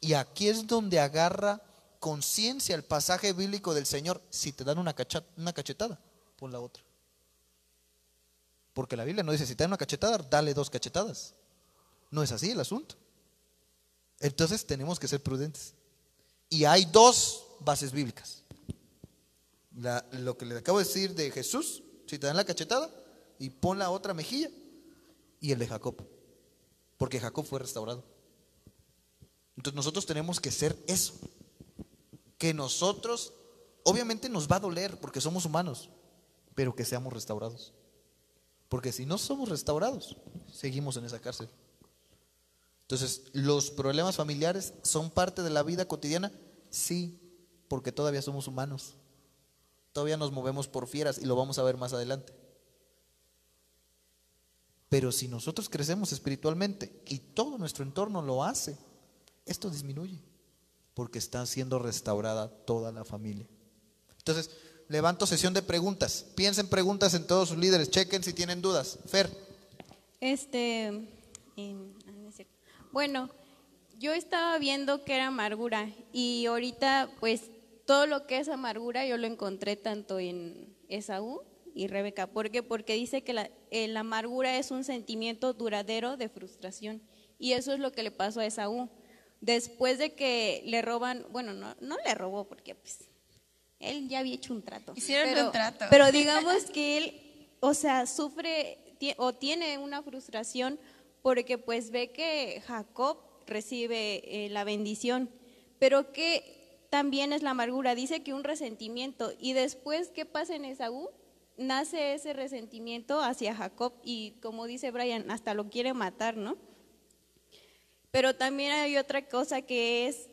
Y aquí es donde agarra conciencia el pasaje bíblico del Señor. Si te dan una, cachetada, pon la otra. Porque la Biblia no dice, si te dan una cachetada, dale dos cachetadas. No es así el asunto. Entonces tenemos que ser prudentes. Y hay dos bases bíblicas. lo que le acabo de decir de Jesús, si te dan la cachetada y pon la otra mejilla, y el de Jacob, porque Jacob fue restaurado. Entonces nosotros tenemos que ser eso, que nosotros, obviamente nos va a doler porque somos humanos, pero que seamos restaurados. Porque si no somos restaurados, seguimos en esa cárcel. Entonces, ¿los problemas familiares son parte de la vida cotidiana? Sí, porque todavía somos humanos. Todavía nos movemos por fieras y lo vamos a ver más adelante. Pero si nosotros crecemos espiritualmente y todo nuestro entorno lo hace, esto disminuye porque está siendo restaurada toda la familia. Entonces, levanto sesión de preguntas. Piensen preguntas en todos sus líderes. Chequen si tienen dudas. Fer. Este, ah, bueno, yo estaba viendo que era amargura y ahorita pues todo lo que es amargura yo lo encontré tanto en Esaú y Rebeca. ¿Por qué? Porque dice que la, eh, la amargura es un sentimiento duradero de frustración y eso es lo que le pasó a Esaú. Después de que le roban, bueno, no, no le robó porque pues él ya había hecho un trato. Hicieron pero, un trato. Pero digamos que él, o sea, sufre o tiene una frustración porque pues ve que Jacob recibe eh, la bendición, pero que también es la amargura. Dice que un resentimiento y después, ¿qué pasa en Esaú? Nace ese resentimiento hacia Jacob y como dice Brian, hasta lo quiere matar, ¿no? Pero también hay otra cosa que es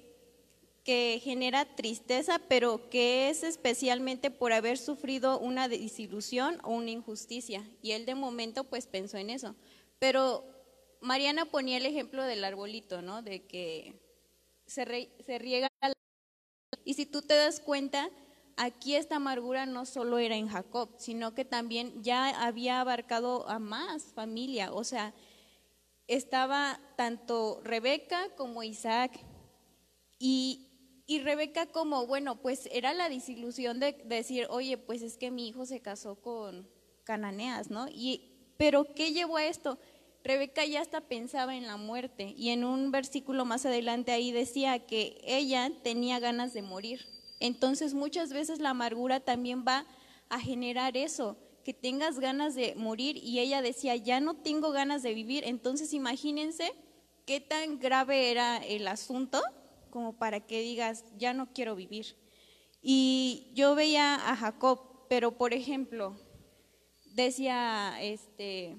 que genera tristeza, pero que es especialmente por haber sufrido una desilusión o una injusticia. Y él de momento pues pensó en eso. Pero Mariana ponía el ejemplo del arbolito, ¿no? De que se, re- se riega. la- Y si tú te das cuenta, aquí esta amargura no solo era en Jacob, sino que también ya había abarcado a más familia. O sea, estaba tanto Rebeca como Isaac. Y, Rebeca como, bueno, pues era la desilusión de, de decir, oye, pues es que mi hijo se casó con cananeas, ¿no? Y, pero ¿qué llevó a esto? Rebeca ya hasta pensaba en la muerte y en un versículo más adelante ahí decía que ella tenía ganas de morir. Entonces muchas veces la amargura también va a generar eso, que tengas ganas de morir y ella decía, ya no tengo ganas de vivir. Entonces imagínense qué tan grave era el asunto como para que digas, ya no quiero vivir. Y yo veía a Jacob, pero por ejemplo, decía, este,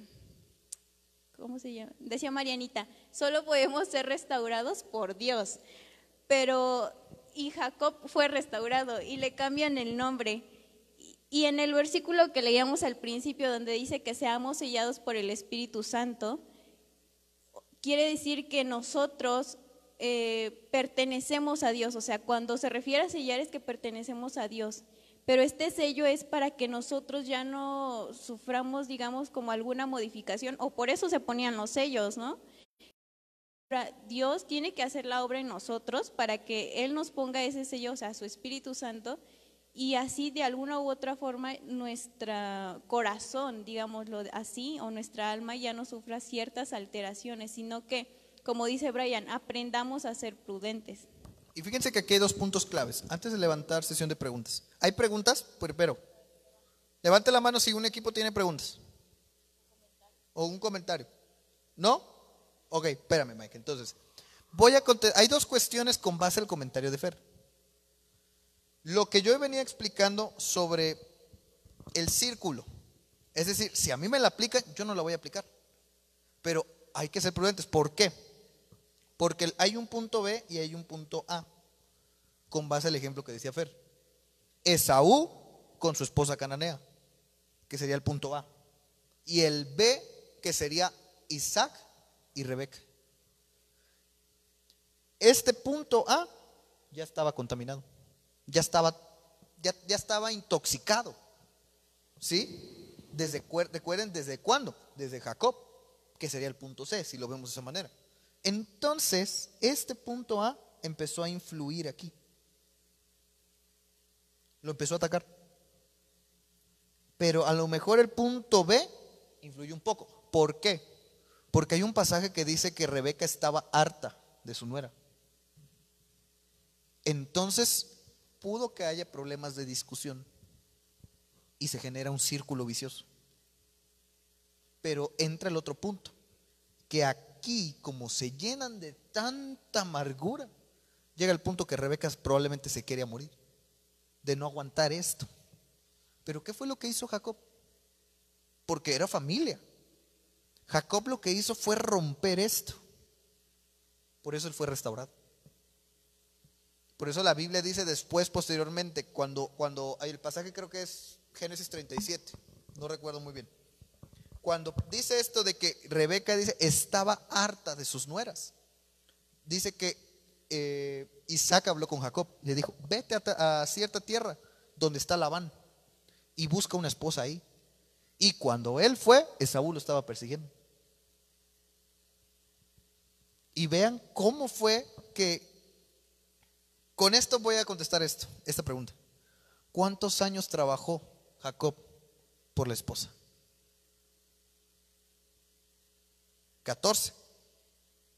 ¿cómo se llama? Decía Marianita, solo podemos ser restaurados por Dios. Pero, y Jacob fue restaurado y le cambian el nombre. Y- en el versículo que leíamos al principio, donde dice que seamos sellados por el Espíritu Santo, quiere decir que nosotros eh, pertenecemos a Dios. O sea, cuando se refiere a sellar es que pertenecemos a Dios. Pero este sello es para que nosotros ya no suframos, digamos, como alguna modificación, o por eso se ponían los sellos, ¿no? Dios tiene que hacer la obra en nosotros para que Él nos ponga ese sello, o sea, su Espíritu Santo, y así de alguna u otra forma nuestro corazón, digámoslo así, o nuestra alma ya no sufra ciertas alteraciones, sino que, como dice Brian, aprendamos a ser prudentes. Y fíjense que aquí hay dos puntos claves. Antes de levantar sesión de preguntas. ¿Hay preguntas? Pero, levante la mano si un equipo tiene preguntas. O un comentario. ¿No? Ok, espérame, Mike. Entonces, voy a. Hay dos cuestiones con base al comentario de Fer. Lo que yo venía explicando sobre el círculo. Es decir, si a mí me la aplican, yo no la voy a aplicar. Pero hay que ser prudentes. ¿Por qué? Porque hay un punto B y hay un punto A, con base al ejemplo que decía Fer. Esaú con su esposa cananea, que sería el punto A. Y el B, que sería Isaac y Rebeca. Este punto A ya estaba contaminado, ya estaba, ya, ya estaba intoxicado. ¿Sí? Desde, cuer- recuerden, ¿desde cuándo? Desde Jacob, que sería el punto C, si lo vemos de esa manera. Entonces, este punto A empezó a influir aquí. Lo empezó a atacar. Pero a lo mejor el punto B influyó un poco. ¿Por qué? Porque hay un pasaje que dice que Rebeca estaba harta de su nuera. Entonces, pudo que haya problemas de discusión y se genera un círculo vicioso. Pero entra el otro punto, que aquí, como se llenan de tanta amargura, llega el punto que Rebeca probablemente se quería morir, de no aguantar esto. Pero ¿qué fue lo que hizo Jacob? Porque era familia. Jacob lo que hizo fue romper esto. Por eso él fue restaurado. Por eso la Biblia dice después, posteriormente, cuando, cuando hay el pasaje creo que es Génesis 37, no recuerdo muy bien. Cuando dice esto de que Rebeca dice, estaba harta de sus nueras. Dice que eh, Isaac habló con Jacob, le dijo, vete a, a cierta tierra donde está Labán y busca una esposa ahí. Y cuando él fue, Esaú lo estaba persiguiendo. Y vean cómo fue que... Con esto voy a contestar esto, esta pregunta. ¿Cuántos años trabajó Jacob por la esposa? 14.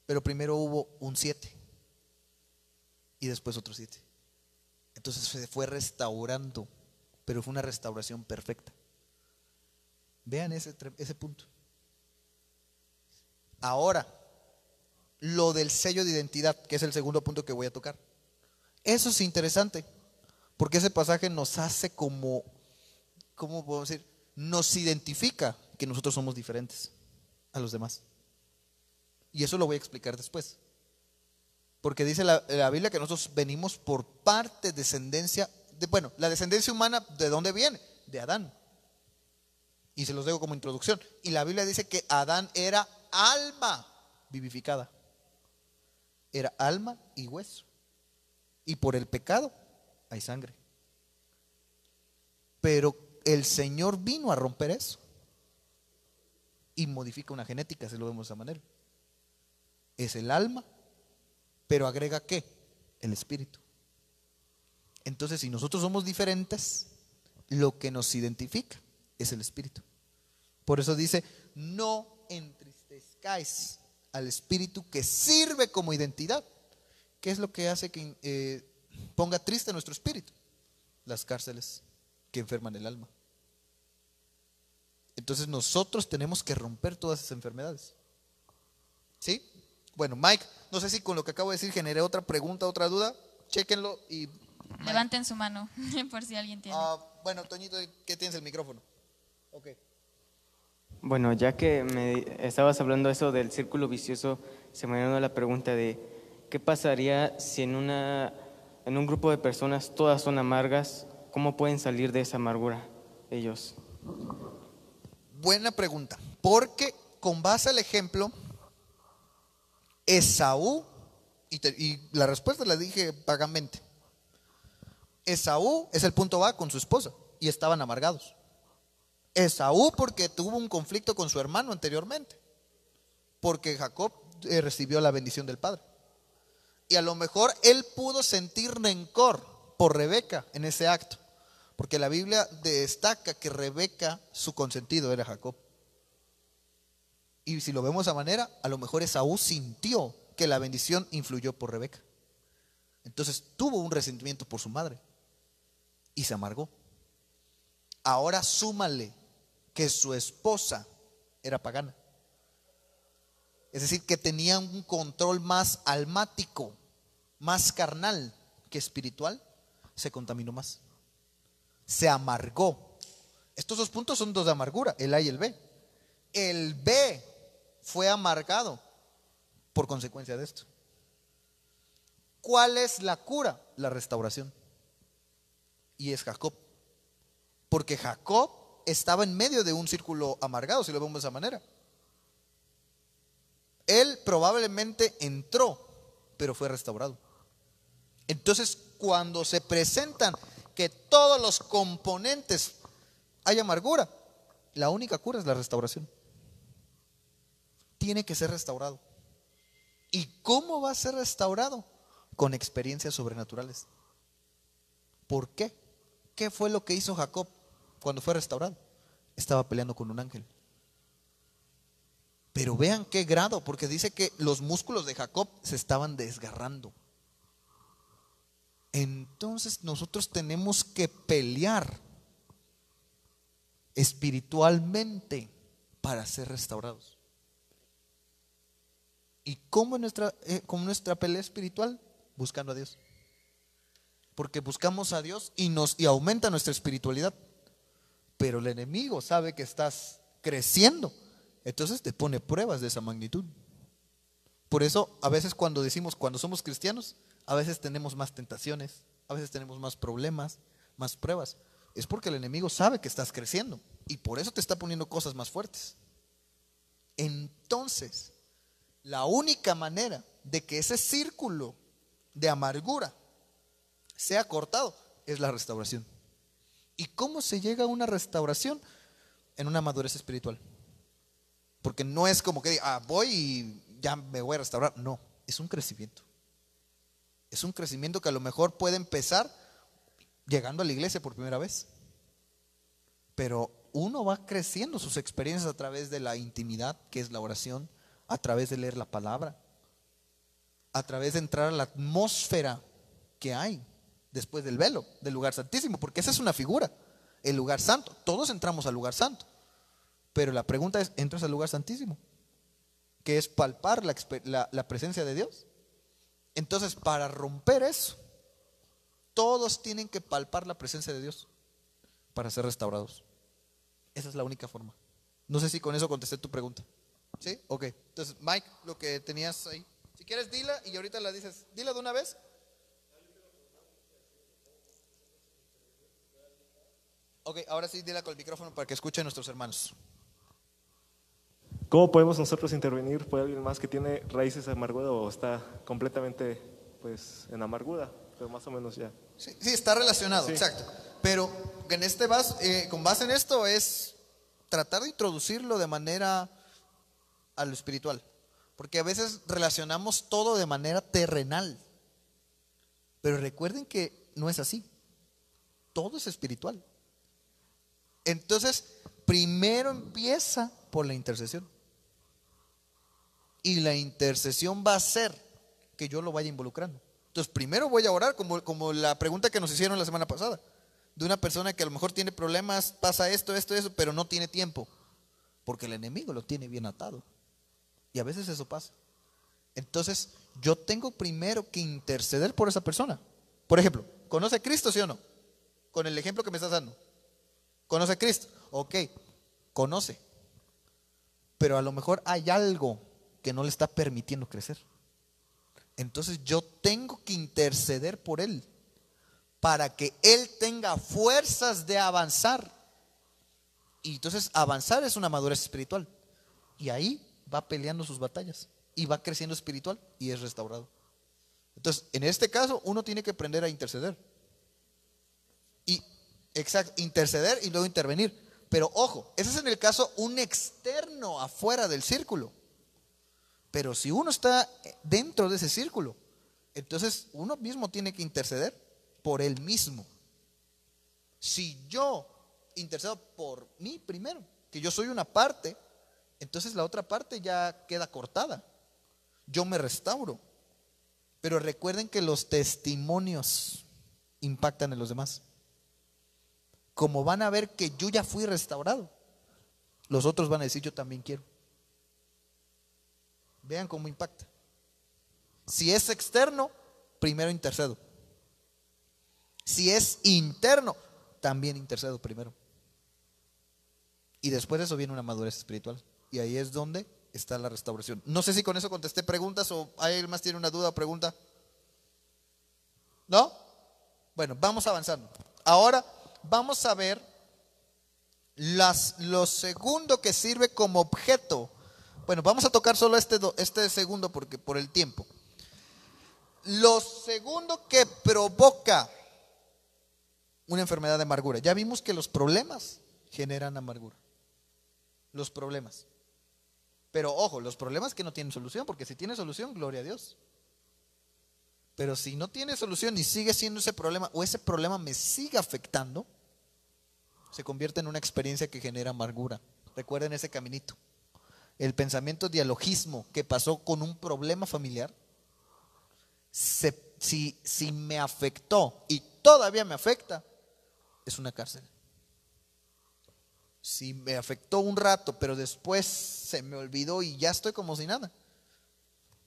Pero primero hubo un 7 y después otro 7. Entonces se fue restaurando, pero fue una restauración perfecta. Vean ese, ese punto. Ahora, lo del sello de identidad, que es el segundo punto que voy a tocar. Eso es interesante, porque ese pasaje nos hace como, ¿cómo podemos decir? Nos identifica que nosotros somos diferentes a los demás. Y eso lo voy a explicar después. Porque dice la, Biblia que nosotros venimos por parte, descendencia, de, bueno, la descendencia humana, ¿de dónde viene? De Adán. Y se los dejo como introducción. Y la Biblia dice que Adán era alma vivificada. Era alma y hueso. Y por el pecado hay sangre. Pero el Señor vino a romper eso. Y modifica una genética, se lo vemos de esa manera. Es el alma, pero agrega qué? El espíritu. Entonces, si nosotros somos diferentes, lo que nos identifica es el espíritu. Por eso dice, no entristezcáis al espíritu que sirve como identidad. ¿Qué es lo que hace que eh, ponga triste nuestro espíritu? Las cárceles que enferman el alma. Entonces nosotros tenemos que romper todas esas enfermedades. ¿Sí? Bueno, Mike, no sé si con lo que acabo de decir generé otra pregunta, otra duda. Chequenlo y... Levanten su mano por si alguien tiene. Ah, bueno, Toñito, ¿qué tienes el micrófono? Ok. Bueno, ya que me estabas hablando eso del círculo vicioso, se me vino la pregunta de qué pasaría si en, una, en un grupo de personas todas son amargas, ¿cómo pueden salir de esa amargura ellos? Buena pregunta, porque con base al ejemplo, Esaú, y, y la respuesta la dije vagamente, Esaú es el punto A con su esposa y estaban amargados. Esaú porque tuvo un conflicto con su hermano anteriormente, porque Jacob eh, recibió la bendición del padre. Y a lo mejor él pudo sentir rencor por Rebeca en ese acto, porque la Biblia destaca que Rebeca, su consentido era Jacob. Y si lo vemos a manera, a lo mejor Esaú sintió que la bendición influyó por Rebeca. Entonces tuvo un resentimiento por su madre y se amargó. Ahora súmale que su esposa era pagana. Es decir, que tenía un control más almático, más carnal que espiritual, se contaminó más. Se amargó. Estos dos puntos son dos de amargura, el A y el B. El B fue amargado por consecuencia de esto. ¿Cuál es la cura? La restauración. Y es Jacob. Porque Jacob estaba en medio de un círculo amargado, si lo vemos de esa manera. Él probablemente entró, pero fue restaurado. Entonces, cuando se presentan que todos los componentes hay amargura, la única cura es la restauración. Tiene que ser restaurado. ¿Y cómo va a ser restaurado? Con experiencias sobrenaturales. ¿Por qué? ¿Qué fue lo que hizo Jacob? Cuando fue restaurado, estaba peleando con un ángel. Pero vean qué grado, porque dice que los músculos de Jacob se estaban desgarrando. Entonces nosotros tenemos que pelear espiritualmente para ser restaurados. ¿Y cómo nuestra, eh, nuestra pelea espiritual? Buscando a Dios. Porque buscamos a Dios y, nos, y aumenta nuestra espiritualidad pero el enemigo sabe que estás creciendo. Entonces te pone pruebas de esa magnitud. Por eso a veces cuando decimos, cuando somos cristianos, a veces tenemos más tentaciones, a veces tenemos más problemas, más pruebas. Es porque el enemigo sabe que estás creciendo y por eso te está poniendo cosas más fuertes. Entonces, la única manera de que ese círculo de amargura sea cortado es la restauración. ¿Y cómo se llega a una restauración? En una madurez espiritual. Porque no es como que ah, voy y ya me voy a restaurar. No, es un crecimiento. Es un crecimiento que a lo mejor puede empezar llegando a la iglesia por primera vez. Pero uno va creciendo sus experiencias a través de la intimidad, que es la oración, a través de leer la palabra, a través de entrar a la atmósfera que hay después del velo, del lugar santísimo, porque esa es una figura, el lugar santo. Todos entramos al lugar santo. Pero la pregunta es, ¿entras al lugar santísimo? Que es palpar la, presencia de Dios. Entonces, para romper eso, todos tienen que palpar la presencia de Dios para ser restaurados. Esa es la única forma. No sé si con eso contesté tu pregunta. ¿Sí? Ok. Entonces, Mike, lo que tenías ahí. Si quieres, dila y ahorita la dices. Dila de una vez. Ok, ahora sí, dila con el micrófono para que escuchen nuestros hermanos. ¿Cómo podemos nosotros intervenir por alguien más que tiene raíces de amargura o está completamente pues en amargura? Pero más o menos ya. Sí, sí está relacionado, Sí. exacto. Pero en este bas- eh, con base en esto es tratar de introducirlo de manera a lo espiritual. Porque a veces relacionamos todo de manera terrenal. Pero recuerden que no es así. Todo es espiritual. Entonces, primero empieza por la intercesión. Y la intercesión va a ser que yo lo vaya involucrando. Entonces, primero voy a orar, como, como la pregunta que nos hicieron la semana pasada, de una persona que a lo mejor tiene problemas, pasa esto, esto, eso, pero no tiene tiempo, porque el enemigo lo tiene bien atado. Y a veces eso pasa. Entonces, yo tengo primero que interceder por esa persona. Por ejemplo, ¿conoce a Cristo, sí o no? Con el ejemplo que me estás dando. ¿Conoce a Cristo? Ok, conoce. Pero a lo mejor hay algo que no le está permitiendo crecer. Entonces yo tengo que interceder por él para que él tenga fuerzas de avanzar. Y entonces avanzar es una madurez espiritual. Y ahí va peleando sus batallas y va creciendo espiritual y es restaurado. Entonces, en este caso, uno tiene que aprender a interceder. Y, exacto, interceder y luego intervenir. Pero ojo, ese es en el caso un externo afuera del círculo. Pero si uno está dentro de ese círculo, entonces uno mismo tiene que interceder por él mismo. Si yo intercedo por mí primero, que yo soy una parte, entonces la otra parte ya queda cortada. Yo me restauro. Pero recuerden que los testimonios impactan en los demás. Como van a ver que yo ya fui restaurado, los otros van a decir yo también quiero. Vean cómo impacta. Si es externo, primero intercedo. Si es interno, también intercedo primero. Y después de eso viene una madurez espiritual. Y ahí es donde está la restauración. No sé si con eso contesté preguntas o alguien más tiene una duda o pregunta. ¿No? Bueno, vamos avanzando. Ahora vamos a ver las, lo segundo que sirve como objeto. Bueno, vamos a tocar solo este, este segundo porque por el tiempo. Lo segundo que provoca una enfermedad de amargura. Ya vimos que los problemas generan amargura. Los problemas. Pero ojo, los problemas que no tienen solución, porque si tiene solución, gloria a Dios. Pero si no tiene solución y sigue siendo ese problema o ese problema me sigue afectando, se convierte en una experiencia que genera amargura. Recuerden ese caminito. El pensamiento dialogismo que pasó con un problema familiar, se- si, si me afectó y todavía me afecta, es una cárcel. Si me afectó un rato, pero después se me olvidó y ya estoy como si nada.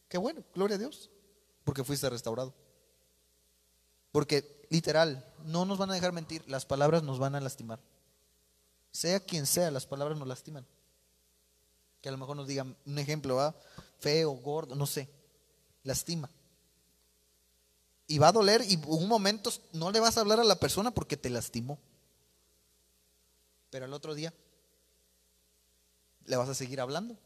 Qué bueno, gloria a Dios, porque fuiste restaurado. Porque literal, no nos van a dejar mentir, las palabras nos van a lastimar. Sea quien sea, las palabras nos lastiman. Que a lo mejor nos digan un ejemplo, ¿va? feo, gordo, no sé, lastima. Y va a doler y un momento no le vas a hablar a la persona porque te lastimó. Pero al otro día le vas a seguir hablando.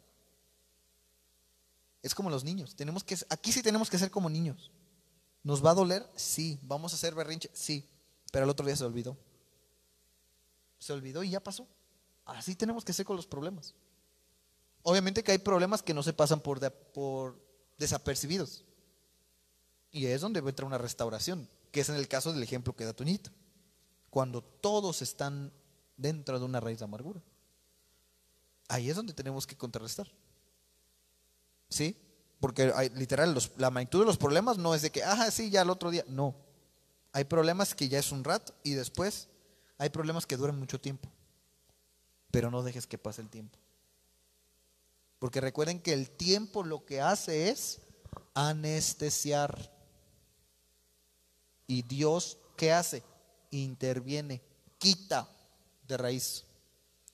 Es como los niños. Tenemos que, aquí sí tenemos que ser como niños. ¿Nos va a doler? Sí. ¿Vamos a hacer berrinche? Sí. Pero al otro día se olvidó. Se olvidó y ya pasó. Así tenemos que ser con los problemas. Obviamente que hay problemas que no se pasan por desapercibidos. Y es donde entra una restauración, que es en el caso del ejemplo que da Toñito. Cuando todos están dentro de una raíz de amargura. Ahí es donde tenemos que contrarrestar. ¿Sí? Porque hay- literal, la magnitud de los problemas no es de que, ah, sí, ya el otro día. No. Hay problemas que ya es un rato y después hay problemas que duran mucho tiempo. Pero no dejes que pase el tiempo. Porque recuerden que el tiempo lo que hace es anestesiar. Y Dios, ¿qué hace? Interviene, quita de raíz.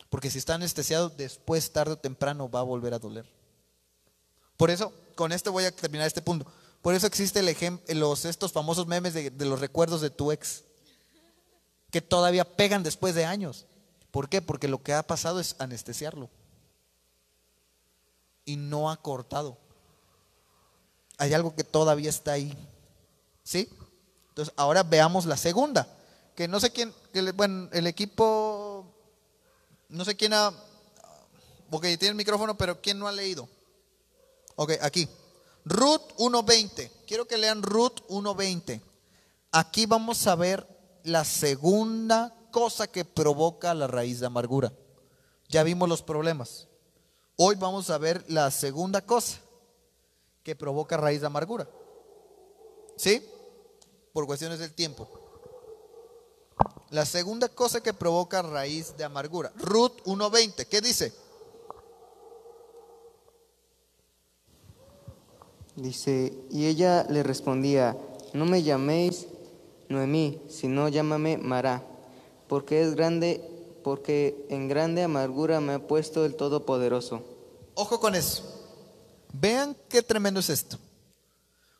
Porque si está anestesiado, después, tarde o temprano, va a volver a doler. Por eso, con esto voy a terminar este punto. Por eso existe el ejem- los, estos famosos memes de, de los recuerdos de tu ex, que todavía pegan después de años. ¿Por qué? Porque lo que ha pasado es anestesiarlo. Y no ha cortado. Hay algo que todavía está ahí. ¿Sí? Entonces, ahora veamos la segunda. Que no sé quién, que le- bueno, el equipo, no sé quién ha, ok, tiene el micrófono, pero ¿quién no ha leído? Ok, aquí. Ruth 1.20. Quiero que lean Ruth 1.20. Aquí vamos a ver la segunda cosa que provoca la raíz de amargura. Ya vimos los problemas. Hoy vamos a ver la segunda cosa que provoca raíz de amargura. ¿Sí? Por cuestiones del tiempo. La segunda cosa que provoca raíz de amargura. Ruth 1.20. ¿Qué dice? Dice, y ella le respondía, no me llaméis Noemí, sino llámame Mará, porque es grande, porque en grande amargura me ha puesto el Todopoderoso. Ojo con eso. Vean qué tremendo es esto.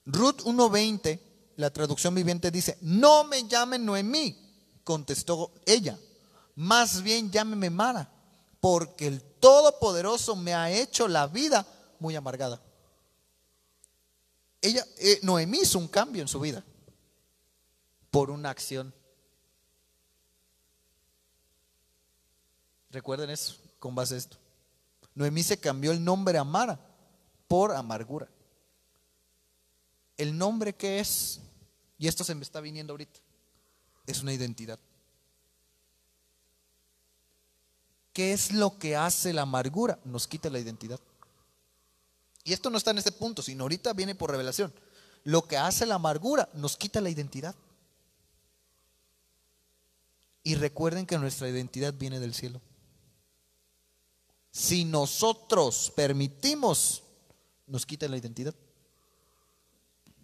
Ruth 1.20, la traducción viviente dice, no me llamen Noemí, contestó ella, más bien llámeme Mara, porque el Todopoderoso me ha hecho la vida muy amargada. Ella, eh, Noemí hizo un cambio en su vida por una acción. Recuerden eso, con base a esto. Noemí se cambió el nombre a Mara por amargura. El nombre que es, y esto se me está viniendo ahorita, es una identidad. ¿Qué es lo que hace la amargura? Nos quita la identidad. Y esto no está en este punto, sino ahorita viene por revelación. Lo que hace la amargura nos quita la identidad. Y recuerden que nuestra identidad viene del cielo. Si nosotros permitimos, nos quita la identidad.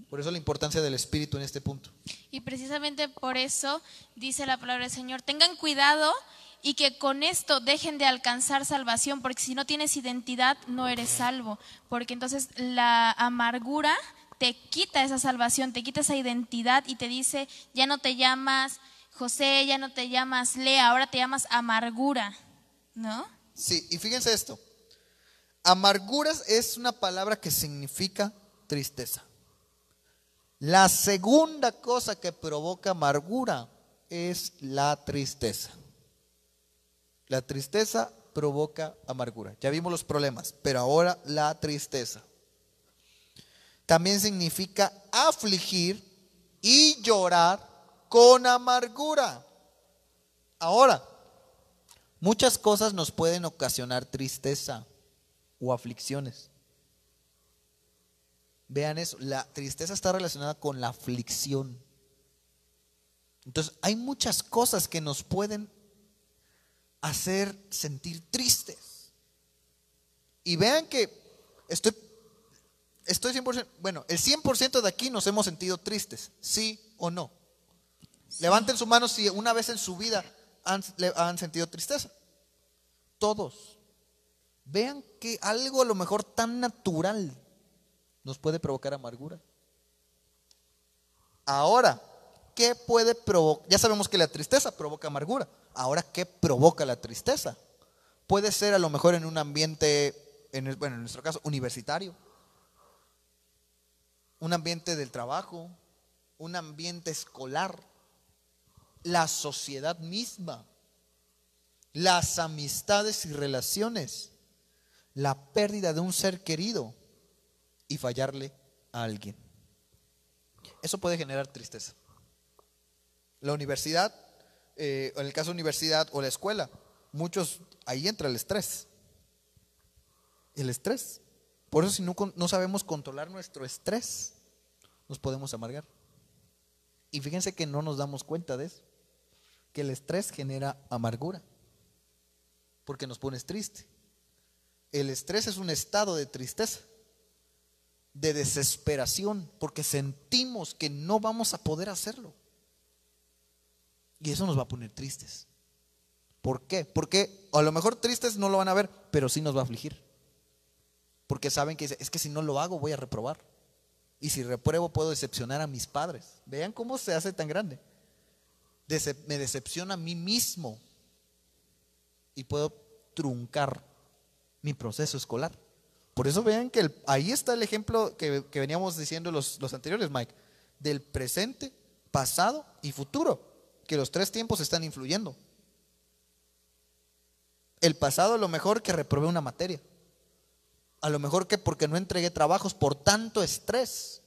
Por eso la importancia del Espíritu en este punto. Y precisamente por eso dice la palabra del Señor, tengan cuidado y que con esto dejen de alcanzar salvación, porque si no tienes identidad no eres salvo, porque entonces la amargura te quita esa salvación, te quita esa identidad y te dice, ya no te llamas José, ya no te llamas Lea, ahora te llamas amargura, ¿no? Sí, y fíjense esto. Amarguras es una palabra que significa tristeza. La segunda cosa que provoca amargura es la tristeza. La tristeza provoca amargura. Ya vimos los problemas, pero ahora la tristeza. También significa afligir y llorar con amargura. Ahora, muchas cosas nos pueden ocasionar tristeza o aflicciones. Vean eso, la tristeza está relacionada con la aflicción. Entonces, hay muchas cosas que nos pueden hacer sentir tristes. Y vean que estoy, estoy 100%, bueno, el 100% de aquí nos hemos sentido tristes, sí o no. Levanten su mano si una vez en su vida han, le- han sentido tristeza. Todos. Vean que algo a lo mejor tan natural nos puede provocar amargura. Ahora, ¿qué puede provocar? Ya sabemos que la tristeza provoca amargura. Ahora, ¿qué provoca la tristeza? Puede ser a lo mejor en un ambiente, en el- bueno, en nuestro caso, universitario, un ambiente del trabajo, un ambiente escolar, la sociedad misma, las amistades y relaciones, la pérdida de un ser querido y fallarle a alguien. Eso puede generar tristeza. La universidad, eh, en el caso de universidad o la escuela, muchos, ahí entra el estrés. El estrés. Por eso si no, no sabemos controlar nuestro estrés, nos podemos amargar. Y fíjense que no nos damos cuenta de eso, que el estrés genera amargura, porque nos pones triste. El estrés es un estado de tristeza, de desesperación, porque sentimos que no vamos a poder hacerlo. Y eso nos va a poner tristes. ¿Por qué? Porque a lo mejor tristes no lo van a ver, pero sí nos va a afligir. Porque saben que es que si no lo hago voy a reprobar. Y si repruebo puedo decepcionar a mis padres. Vean cómo se hace tan grande. me decepciona a mí mismo. Y puedo truncar mi proceso escolar. Por eso vean que ahí está el ejemplo que, veníamos diciendo los, los anteriores, Mike, del presente, pasado y futuro, que los tres tiempos están influyendo. El pasado a lo mejor que reprobé una materia. A lo mejor que porque no entregué trabajos por tanto estrés.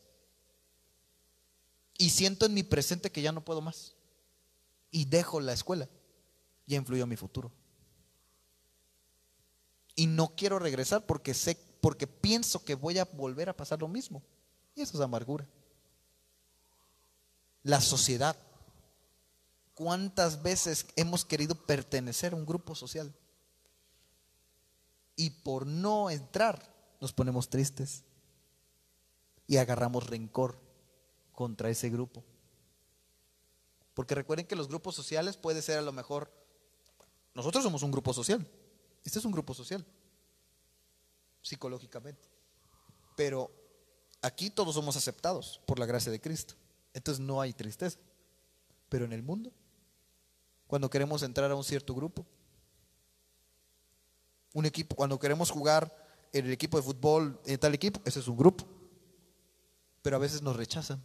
Y siento en mi presente que ya no puedo más. Y dejo la escuela. Ya influyó mi futuro. Y no quiero regresar porque sé, porque pienso que voy a volver a pasar lo mismo. Y eso es amargura. La sociedad. ¿Cuántas veces hemos querido pertenecer a un grupo social? y por no entrar nos ponemos tristes y agarramos rencor contra ese grupo. Porque recuerden que los grupos sociales puede ser a lo mejor, nosotros somos un grupo social, este es un grupo social, psicológicamente, pero aquí todos somos aceptados por la gracia de Cristo, entonces no hay tristeza, pero en el mundo, cuando queremos entrar a un cierto grupo, un equipo, cuando queremos jugar en el equipo de fútbol, en tal equipo, ese es un grupo. Pero a veces nos rechazan.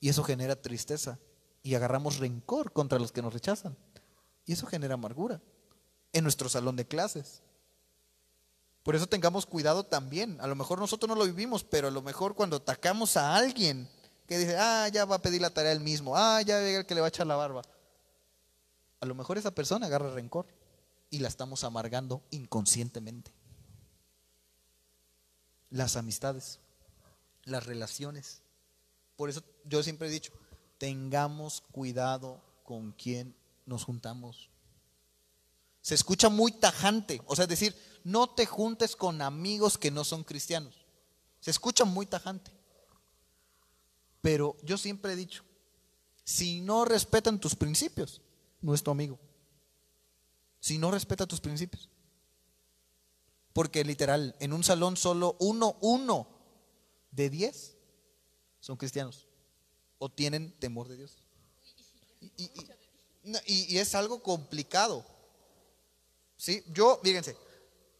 Y eso genera tristeza. Y agarramos rencor contra los que nos rechazan. Y eso genera amargura en nuestro salón de clases. Por eso tengamos cuidado también. A lo mejor nosotros no lo vivimos, pero a lo mejor cuando atacamos a alguien que dice, ah, ya va a pedir la tarea él mismo, ah, ya llega el que le va a echar la barba. A lo mejor esa persona agarra rencor y la estamos amargando inconscientemente. Las amistades, las relaciones. Por eso yo siempre he dicho, tengamos cuidado con quien nos juntamos. Se escucha muy tajante, o sea, decir, no te juntes con amigos que no son cristianos. Se escucha muy tajante. Pero yo siempre he dicho, si no respetan tus principios, no es tu amigo si no respeta tus principios. Porque literal, en un salón solo uno, uno de diez son cristianos o tienen temor de Dios. Y, es algo complicado. ¿Sí? Yo, fíjense,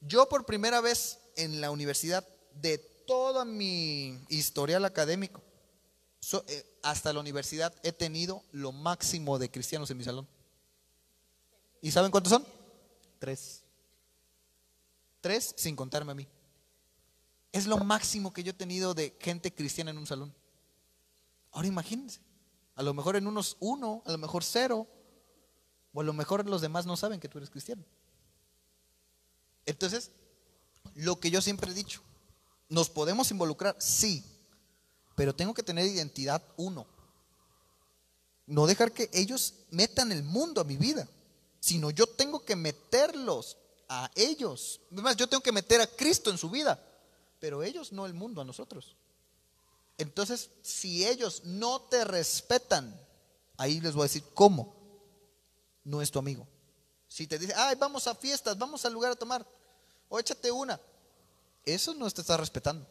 yo por primera vez en la universidad de toda mi historial académico, eh, hasta la universidad he tenido lo máximo de cristianos en mi salón. ¿Y saben cuántos son? Tres. Tres sin contarme a mí. Es lo máximo que yo he tenido de gente cristiana en un salón. Ahora imagínense. A lo mejor en unos uno, a lo mejor cero, o a lo mejor los demás no saben que tú eres cristiano. Entonces, lo que yo siempre he dicho, ¿nos podemos involucrar? Sí, pero tengo que tener identidad uno. No dejar que ellos metan el mundo a mi vida sino yo tengo que meterlos a ellos. Además, yo tengo que meter a Cristo en su vida, pero ellos no el mundo, a nosotros. Entonces, si ellos no te respetan, ahí les voy a decir, ¿cómo? No es tu amigo. Si te dice, ay, vamos a fiestas, vamos al lugar a tomar, o échate una, eso no te está respetando.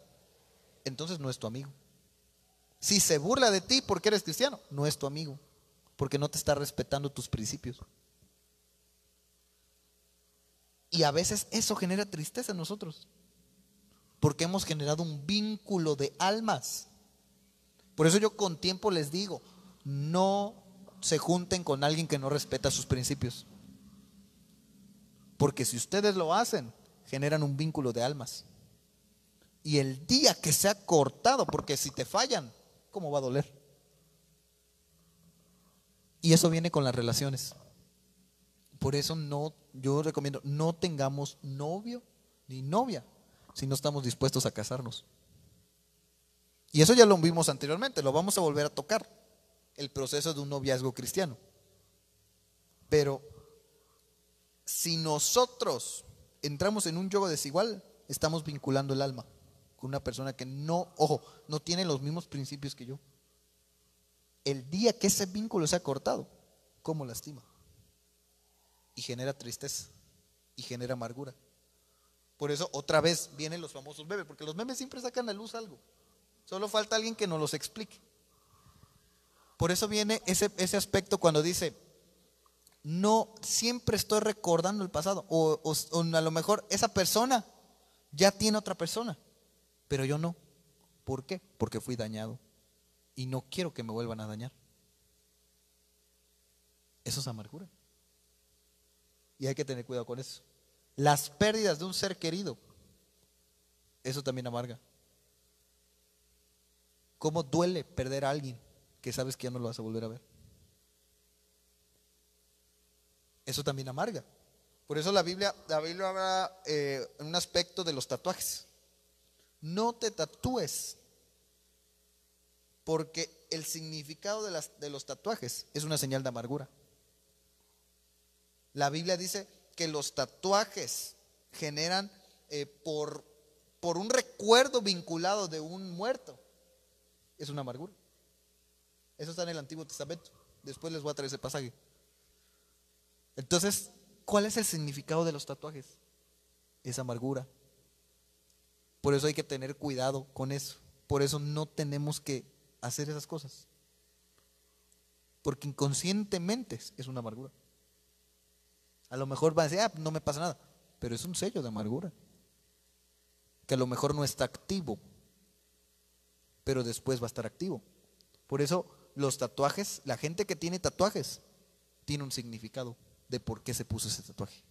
Entonces no es tu amigo. Si se burla de ti porque eres cristiano, no es tu amigo, porque no te está respetando tus principios. Y a veces eso genera tristeza en nosotros. Porque hemos generado un vínculo de almas. Por eso yo con tiempo les digo, no se junten con alguien que no respeta sus principios. Porque si ustedes lo hacen, generan un vínculo de almas. Y el día que se ha cortado, porque si te fallan, ¿cómo va a doler? Y eso viene con las relaciones. Por eso no, yo recomiendo, no tengamos novio ni novia si no estamos dispuestos a casarnos. Y eso ya lo vimos anteriormente, lo vamos a volver a tocar, el proceso de un noviazgo cristiano. Pero si nosotros entramos en un yogo desigual, estamos vinculando el alma con una persona que no, ojo, no tiene los mismos principios que yo. El día que ese vínculo se ha cortado, ¿cómo lastima? Y genera tristeza y genera amargura. Por eso otra vez vienen los famosos memes, porque los memes siempre sacan a luz algo. Solo falta alguien que nos los explique. Por eso viene ese, ese aspecto cuando dice, no siempre estoy recordando el pasado. O, a lo mejor esa persona ya tiene otra persona, pero yo no. ¿Por qué? Porque fui dañado y no quiero que me vuelvan a dañar. Eso es amargura. Y hay que tener cuidado con eso. Las pérdidas de un ser querido, eso también amarga. ¿Cómo duele perder a alguien que sabes que ya no lo vas a volver a ver? eso también amarga. Por eso la Biblia, la Biblia habla eh, en un aspecto de los tatuajes. No te tatúes, porque el significado de, los tatuajes es una señal de amargura. La Biblia dice que los tatuajes generan eh, por, por un recuerdo vinculado de un muerto. Es una amargura. Eso está en el Antiguo Testamento. Después les voy a traer ese pasaje. Entonces, ¿cuál es el significado de los tatuajes? Es amargura. Por eso hay que tener cuidado con eso. Por eso no tenemos que hacer esas cosas. Porque inconscientemente es una amargura. A lo mejor va a decir, ah, no me pasa nada. Pero es un sello de amargura. Que a lo mejor no está activo. Pero después va a estar activo. Por eso los tatuajes, la gente que tiene tatuajes, tiene un significado de por qué se puso ese tatuaje.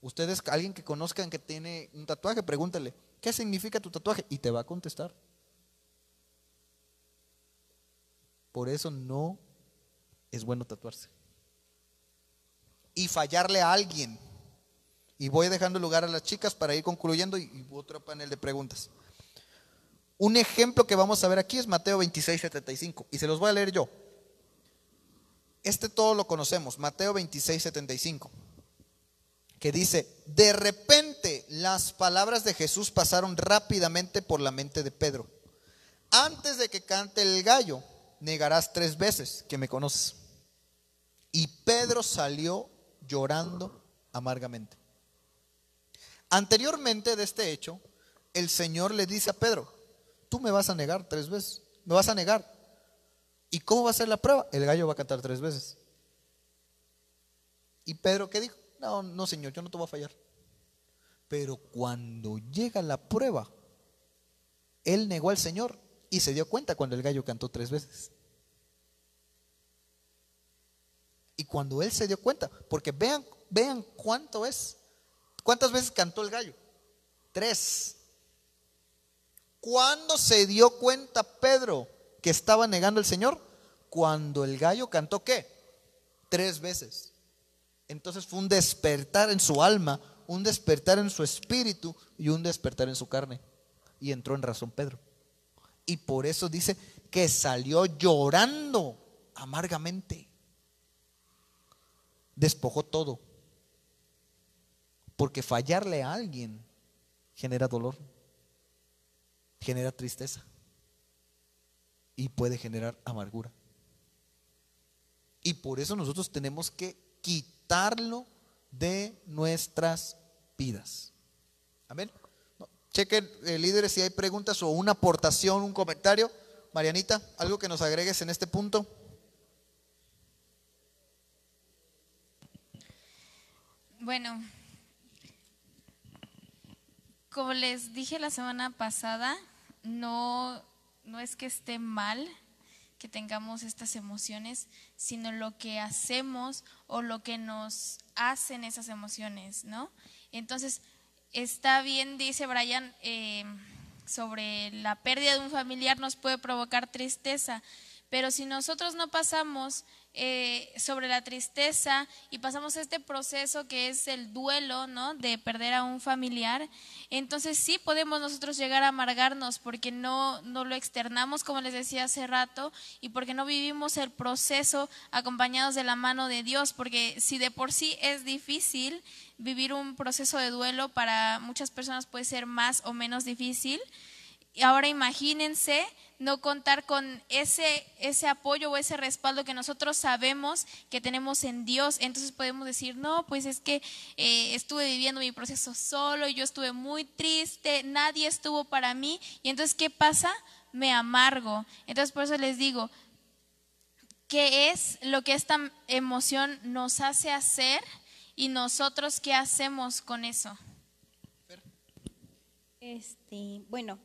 Ustedes, alguien que conozcan que tiene un tatuaje, pregúntale, ¿qué significa tu tatuaje? Y te va a contestar. Por eso no es bueno tatuarse. Y fallarle a alguien. Y voy dejando lugar a las chicas para ir concluyendo y, otro panel de preguntas. Un ejemplo que vamos a ver aquí es Mateo 26, 75. Y se los voy a leer yo. Este todo lo conocemos, Mateo 26, 75, que dice, de repente las palabras de Jesús pasaron rápidamente por la mente de Pedro. Antes de que cante el gallo, negarás tres veces que me conoces. Y Pedro salió llorando amargamente. Anteriormente de este hecho, el Señor le dice a Pedro, tú me vas a negar tres veces, me vas a negar. ¿Y cómo va a ser la prueba? El gallo va a cantar tres veces. ¿Y Pedro qué dijo? No, no, Señor, yo no te voy a fallar. Pero cuando llega la prueba, él negó al Señor y se dio cuenta cuando el gallo cantó tres veces. Y cuando él se dio cuenta, porque vean, vean cuánto es. ¿Cuántas veces cantó el gallo? Tres. ¿Cuándo se dio cuenta Pedro que estaba negando el Señor? Cuando el gallo cantó qué? Tres veces. Entonces fue un despertar en su alma, un despertar en su espíritu y un despertar en su carne. Y entró en razón Pedro. Y por eso dice que salió llorando amargamente. Despojó todo. Porque fallarle a alguien genera dolor, genera tristeza y puede generar amargura. Y por eso nosotros tenemos que quitarlo de nuestras vidas. Amén. Chequen, eh, líderes, si hay preguntas o una aportación, un comentario. Marianita, algo que nos agregues en este punto. Bueno, como les dije la semana pasada, no no es que esté mal que tengamos estas emociones, sino lo que hacemos o lo que nos hacen esas emociones, ¿no? Entonces, está bien, dice Brian, eh, sobre la pérdida de un familiar nos puede provocar tristeza, pero si nosotros no pasamos eh, sobre la tristeza y pasamos este proceso que es el duelo, ¿no? De perder a un familiar, entonces sí podemos nosotros llegar a amargarnos porque no, no lo externamos, como les decía hace rato, y porque no vivimos el proceso acompañados de la mano de Dios, porque si de por sí es difícil vivir un proceso de duelo, para muchas personas puede ser más o menos difícil. Y ahora imagínense no contar con ese, ese apoyo o ese respaldo que nosotros sabemos que tenemos en Dios. Entonces podemos decir, no, pues es que eh, estuve viviendo mi proceso solo, yo estuve muy triste, nadie estuvo para mí. Y entonces, ¿qué pasa? Me amargo. Entonces, por eso les digo, ¿qué es lo que esta emoción nos hace hacer y nosotros qué hacemos con eso? Este, bueno,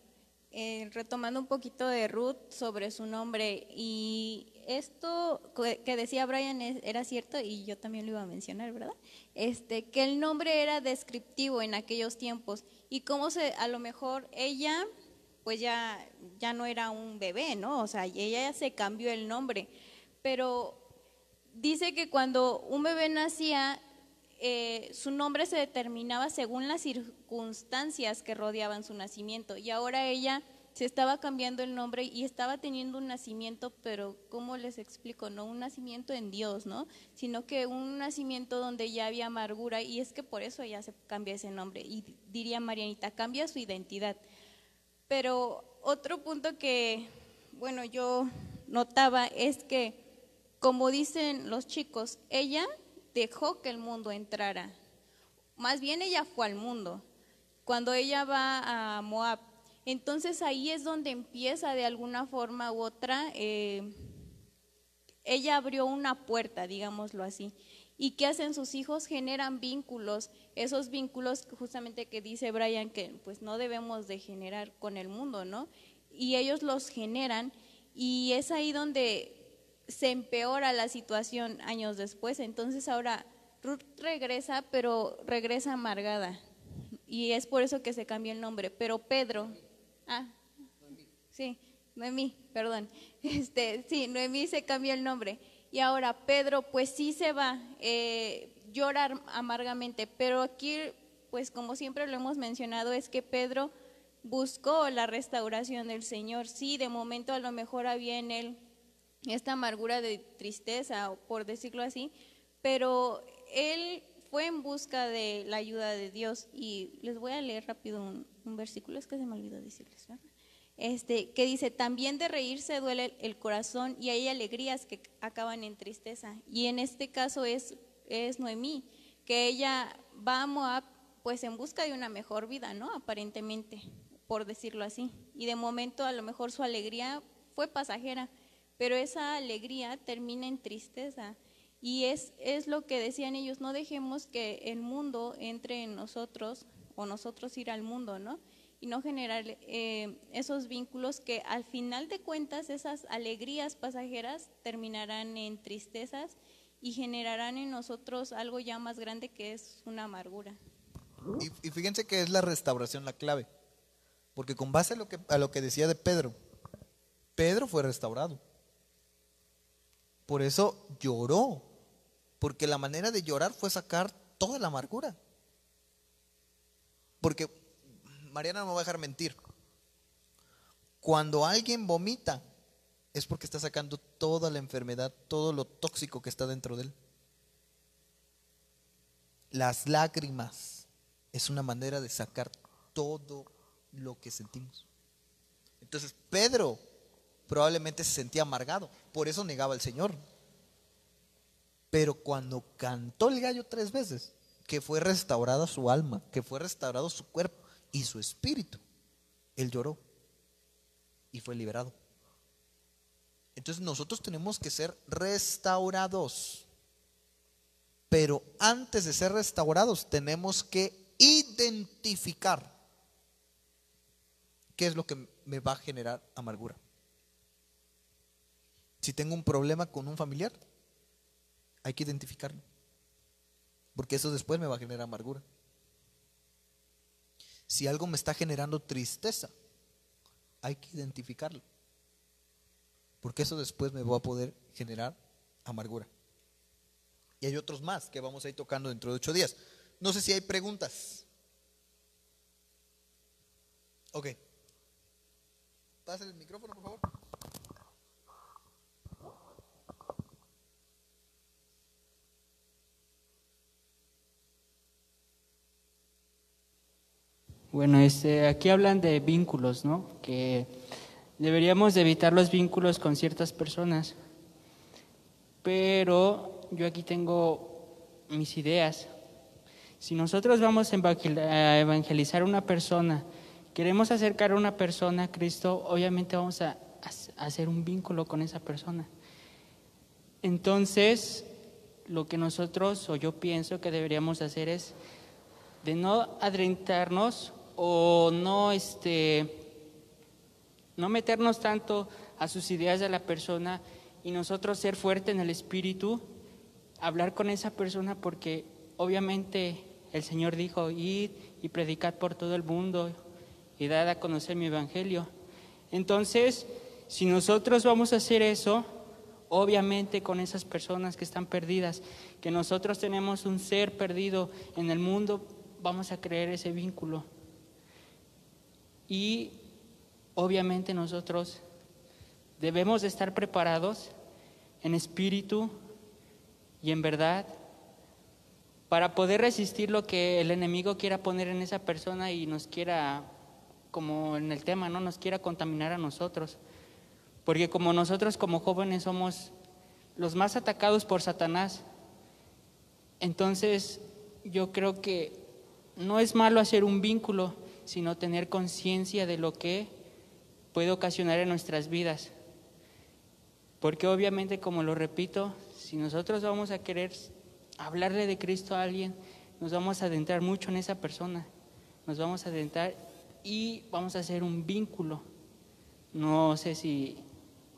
eh, retomando un poquito de Ruth sobre su nombre y esto que decía Brian era cierto y yo también lo iba a mencionar, ¿verdad? Este, que el nombre era descriptivo en aquellos tiempos y cómo se, a lo mejor ella, pues ya, ya no era un bebé, ¿no? O sea, ella ya se cambió el nombre, pero dice que cuando un bebé nacía, eh, su nombre se determinaba según las circunstancias que rodeaban su nacimiento y ahora ella se estaba cambiando el nombre y estaba teniendo un nacimiento, pero ¿cómo les explico? No un nacimiento en Dios, ¿no? Sino que un nacimiento donde ya había amargura y es que por eso ella se cambia ese nombre y diría Marianita, cambia su identidad. Pero otro punto que, bueno, yo notaba es que, como dicen los chicos, ella dejó que el mundo entrara. Más bien ella fue al mundo. Cuando ella va a Moab, entonces ahí es donde empieza de alguna forma u otra, eh, ella abrió una puerta, digámoslo así. ¿Y qué hacen sus hijos? Generan vínculos, esos vínculos justamente que dice Brian que pues no debemos de generar con el mundo, ¿no? Y ellos los generan y es ahí donde se empeora la situación años después. Entonces ahora Ruth regresa, pero regresa amargada. Y es por eso que se cambió el nombre. Pero Pedro, ah, sí, Noemí, perdón. Este, sí, Noemí se cambió el nombre. Y ahora Pedro, pues sí se va, eh, llora amargamente. Pero aquí, pues como siempre lo hemos mencionado, es que Pedro buscó la restauración del Señor. Sí, de momento a lo mejor había en él esta amargura de tristeza, por decirlo así, pero él fue en busca de la ayuda de Dios y les voy a leer rápido un, versículo, es que se me olvidó decirles, ¿verdad? Este, que dice, también de reírse duele el corazón y hay alegrías que acaban en tristeza. Y en este caso es, es Noemí, que ella va a Moab pues en busca de una mejor vida, ¿no? Aparentemente, por decirlo así. Y de momento a lo mejor su alegría fue pasajera, pero esa alegría termina en tristeza. Y es, es lo que decían ellos, no dejemos que el mundo entre en nosotros o nosotros ir al mundo, ¿no? Y no generar eh, esos vínculos que al final de cuentas esas alegrías pasajeras terminarán en tristezas y generarán en nosotros algo ya más grande que es una amargura. Y, fíjense que es la restauración la clave, porque con base a lo que, a lo que decía de Pedro, Pedro fue restaurado. Por eso lloró, porque la manera de llorar fue sacar toda la amargura. Porque Mariana no me va a dejar mentir. Cuando alguien vomita, es porque está sacando toda la enfermedad, todo lo tóxico que está dentro de él. Las lágrimas es una manera de sacar todo lo que sentimos. Entonces, Pedro probablemente se sentía amargado, por eso negaba al Señor. Pero cuando cantó el gallo tres veces, que fue restaurada su alma, que fue restaurado su cuerpo y su espíritu, él lloró y fue liberado. Entonces nosotros tenemos que ser restaurados. Pero antes de ser restaurados tenemos que identificar qué es lo que me va a generar amargura. Si tengo un problema con un familiar, hay que identificarlo. Porque eso después me va a generar amargura. Si algo me está generando tristeza, hay que identificarlo. Porque eso después me va a poder generar amargura. Y hay otros más que vamos a ir tocando dentro de ocho días. No sé si hay preguntas. Ok. Pásale el micrófono, por favor. Bueno, este, aquí hablan de vínculos, ¿no? Que deberíamos evitar los vínculos con ciertas personas. Pero yo aquí tengo mis ideas. Si nosotros vamos a evangelizar a una persona, queremos acercar a una persona a Cristo, obviamente vamos a hacer un vínculo con esa persona. Entonces, lo que nosotros, o yo pienso que deberíamos hacer es de no adentrarnos o no, este, no meternos tanto a sus ideas de la persona y nosotros ser fuerte en el espíritu, hablar con esa persona porque obviamente el Señor dijo, id y predicad por todo el mundo y dad a conocer mi evangelio. Entonces, si nosotros vamos a hacer eso, obviamente con esas personas que están perdidas, que nosotros tenemos un ser perdido en el mundo, vamos a creer ese vínculo. Y obviamente nosotros debemos de estar preparados en espíritu y en verdad para poder resistir lo que el enemigo quiera poner en esa persona y nos quiera, como en el tema, no nos quiera contaminar a nosotros. Porque como nosotros como jóvenes somos los más atacados por Satanás, entonces yo creo que no es malo hacer un vínculo, sino tener conciencia de lo que puede ocasionar en nuestras vidas. Porque obviamente, como lo repito, si nosotros vamos a querer hablarle de Cristo a alguien, nos vamos a adentrar mucho en esa persona, nos vamos a adentrar y vamos a hacer un vínculo. No sé si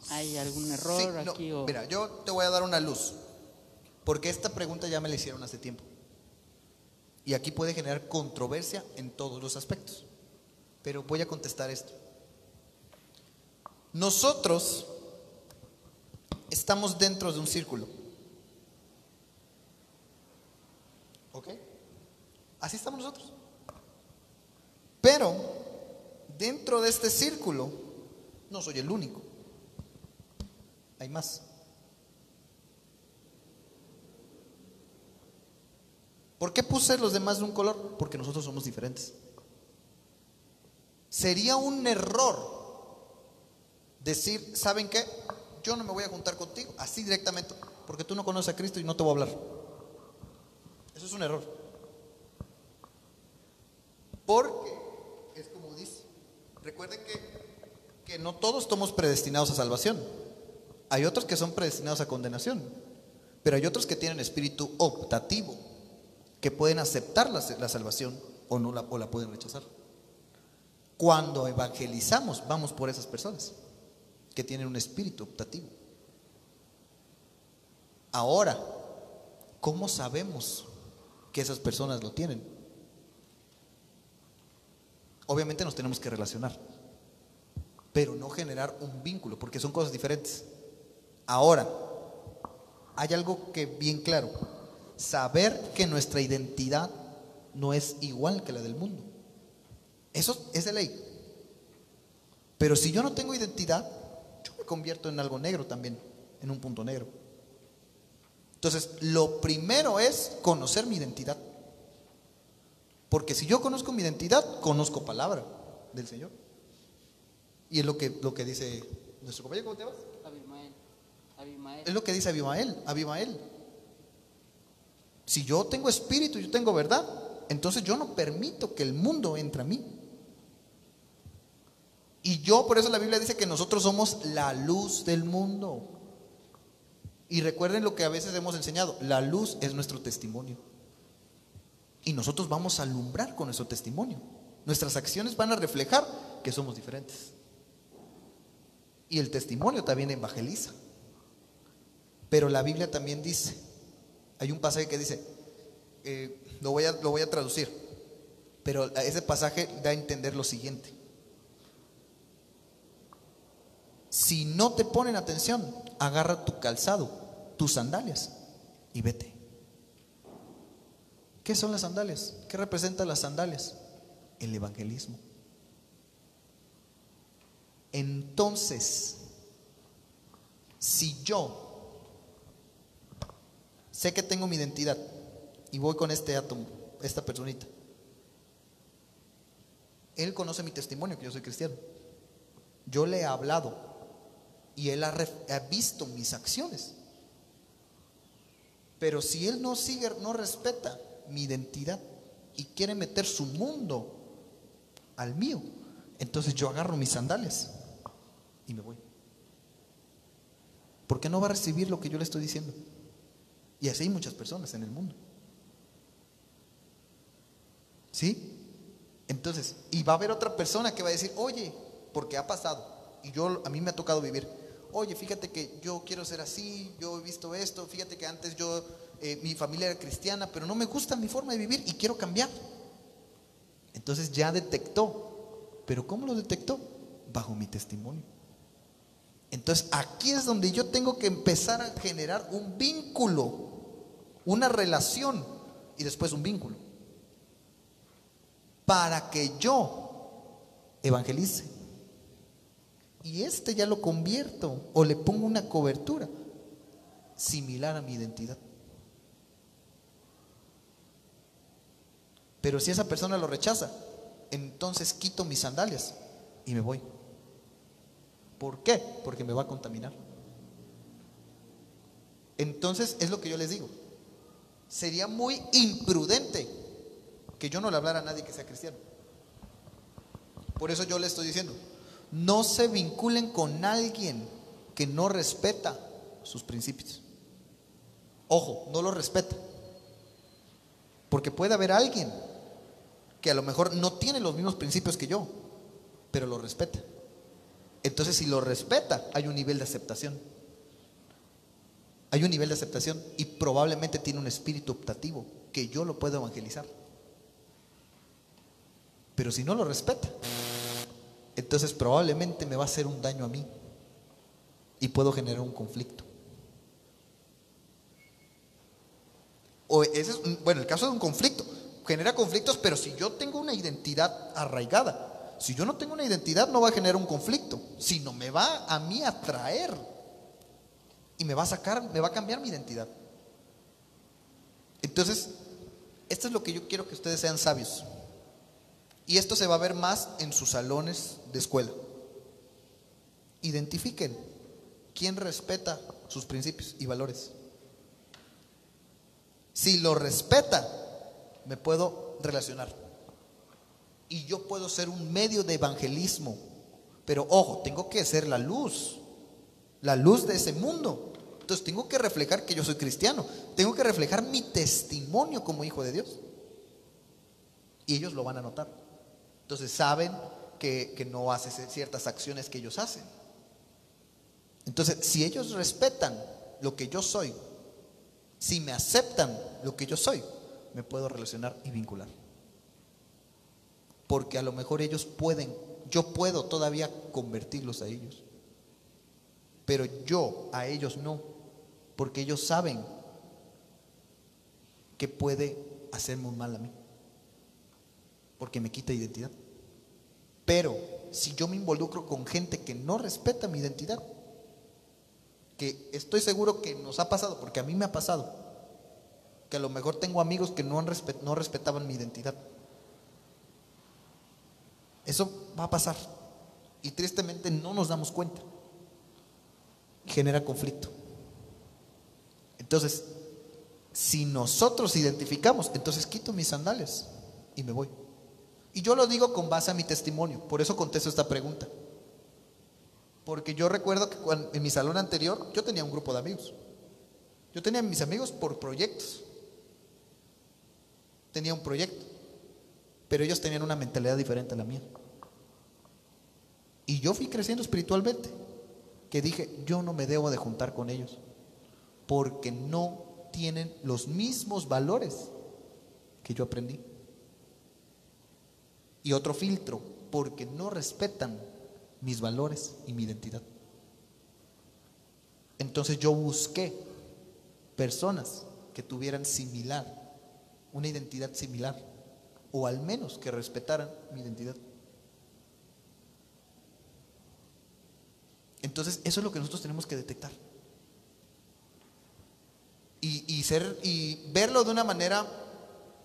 hay algún error aquí o... Mira, yo te voy a dar una luz, porque esta pregunta ya me la hicieron hace tiempo. Y aquí puede generar controversia en todos los aspectos. Pero voy a contestar esto. Nosotros estamos dentro de un círculo. ¿Ok? Así estamos nosotros. Pero dentro de este círculo no soy el único. Hay más. ¿Por qué puse los demás de un color? Porque nosotros somos diferentes. Sería un error decir, ¿saben qué? Yo no me voy a juntar contigo, así directamente, porque tú no conoces a Cristo y no te voy a hablar. Eso es un error. Porque, es como dice, recuerden que, que no todos estamos predestinados a salvación. Hay otros que son predestinados a condenación, pero hay otros que tienen espíritu optativo pueden aceptar la, salvación o, no la, o la pueden rechazar. Cuando evangelizamos, vamos por esas personas que tienen un espíritu optativo. Ahora, ¿cómo sabemos que esas personas lo tienen? Obviamente nos tenemos que relacionar, pero no generar un vínculo, porque son cosas diferentes. Ahora, hay algo que bien claro, saber que nuestra identidad no es igual que la del mundo. Eso es de ley. Pero si yo no tengo identidad, yo me convierto en algo negro también, en un punto negro. Entonces, lo primero es conocer mi identidad. Porque si yo conozco mi identidad, conozco palabra del Señor. Y es lo que, lo que dice nuestro compañero, ¿cómo te llamas? Abimael. Es lo que dice Abimael. Abimael. Si yo tengo espíritu, yo tengo verdad, entonces yo no permito que el mundo entre a mí. Y yo, por eso la Biblia dice que nosotros somos la luz del mundo. Y recuerden lo que a veces hemos enseñado, la luz es nuestro testimonio. Y nosotros vamos a alumbrar con nuestro testimonio. Nuestras acciones van a reflejar que somos diferentes. Y el testimonio también evangeliza. Pero la Biblia también dice hay un pasaje que dice, eh, lo, voy a, lo voy a traducir, pero ese pasaje da a entender lo siguiente. Si no te ponen atención, agarra tu calzado, tus sandalias y vete. ¿Qué son las sandalias? ¿Qué representan las sandalias? El evangelismo. Entonces, si yo sé que tengo mi identidad y voy con este átomo, esta personita, él conoce mi testimonio que yo soy cristiano. Yo le he hablado y él ha, visto mis acciones. Pero si él no sigue, no respeta mi identidad y quiere meter su mundo al mío, entonces yo agarro mis sandalias y me voy. Porque no va a recibir lo que yo le estoy diciendo. Y así hay muchas personas en el mundo. ¿Sí? Entonces, y va a haber otra persona que va a decir, oye, porque ha pasado, y yo a mí me ha tocado vivir, oye, fíjate que yo quiero ser así, yo he visto esto, fíjate que antes yo, eh, mi familia era cristiana, pero no me gusta mi forma de vivir y quiero cambiar. Entonces ya detectó, pero ¿cómo lo detectó? Bajo mi testimonio. Entonces aquí es donde yo tengo que empezar a generar un vínculo, una relación y después un vínculo. Para que yo evangelice. Y este ya lo convierto o le pongo una cobertura similar a mi identidad. Pero si esa persona lo rechaza, entonces quito mis sandalias y me voy. ¿Por qué? Porque me va a contaminar. Entonces es lo que yo les digo. Sería muy imprudente que yo no le hablara a nadie que sea cristiano. Por eso yo le estoy diciendo, no se vinculen con alguien que no respeta sus principios. Ojo, no lo respeta. Porque puede haber alguien que a lo mejor no tiene los mismos principios que yo, pero lo respeta. Entonces, si lo respeta, hay un nivel de aceptación. Hay un nivel de aceptación y probablemente tiene un espíritu optativo que yo lo puedo evangelizar. Pero si no lo respeta, entonces probablemente me va a hacer un daño a mí y puedo generar un conflicto. O ese es, bueno, el caso de un conflicto genera conflictos, pero si yo tengo una identidad arraigada, si yo no tengo una identidad no va a generar un conflicto, sino me va a mí a traer y me va a sacar, me va a cambiar mi identidad. Entonces, esto es lo que yo quiero que ustedes sean sabios. Y esto se va a ver más en sus salones de escuela. Identifiquen quién respeta sus principios y valores. Si lo respeta, me puedo relacionar. Y yo puedo ser un medio de evangelismo. Pero ojo, tengo que ser la luz, la luz de ese mundo. Entonces tengo que reflejar que yo soy cristiano. Tengo que reflejar mi testimonio como hijo de Dios. Y ellos lo van a notar. Entonces saben que, no hace ciertas acciones que ellos hacen. Entonces, si ellos respetan lo que yo soy, si me aceptan lo que yo soy, me puedo relacionar y vincular. Porque a lo mejor ellos pueden, yo puedo todavía convertirlos a ellos. Pero yo a ellos no, porque ellos saben que puede hacerme un mal a mí porque me quita identidad. Pero si yo me involucro con gente que no respeta mi identidad, que estoy seguro que nos ha pasado, porque a mí me ha pasado, que a lo mejor tengo amigos que no, no respetaban mi identidad. Eso va a pasar. Y tristemente no nos damos cuenta. Genera conflicto. Entonces, si nosotros identificamos, entonces quito mis sandales y me voy. Y yo lo digo con base a mi testimonio, por eso contesto esta pregunta. Porque yo recuerdo que en mi salón anterior yo tenía un grupo de amigos. Yo tenía mis amigos por proyectos. Tenía un proyecto. Pero ellos tenían una mentalidad diferente a la mía. Y yo fui creciendo espiritualmente. Que dije, yo no me debo de juntar con ellos. Porque no tienen los mismos valores que yo aprendí. Y otro filtro, porque no respetan mis valores y mi identidad. Entonces yo busqué personas que tuvieran similar, una identidad similar, o al menos que respetaran mi identidad. Entonces eso es lo que nosotros tenemos que detectar. Y, ser, y verlo de una manera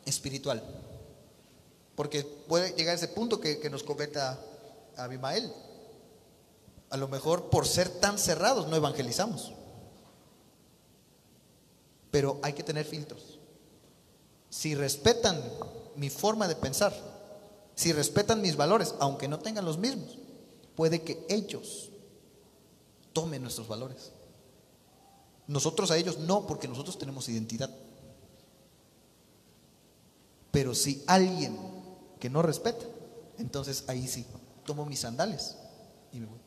espiritual. Porque puede llegar a ese punto que, que nos cometa Abimael. A lo mejor por ser tan cerrados no evangelizamos. Pero hay que tener filtros. Si respetan mi forma de pensar, si respetan mis valores, aunque no tengan los mismos, puede que ellos tomen nuestros valores. Nosotros a ellos no, porque nosotros tenemos identidad. Pero si alguien que no respeta, entonces ahí sí, tomo mis sandales y me voy.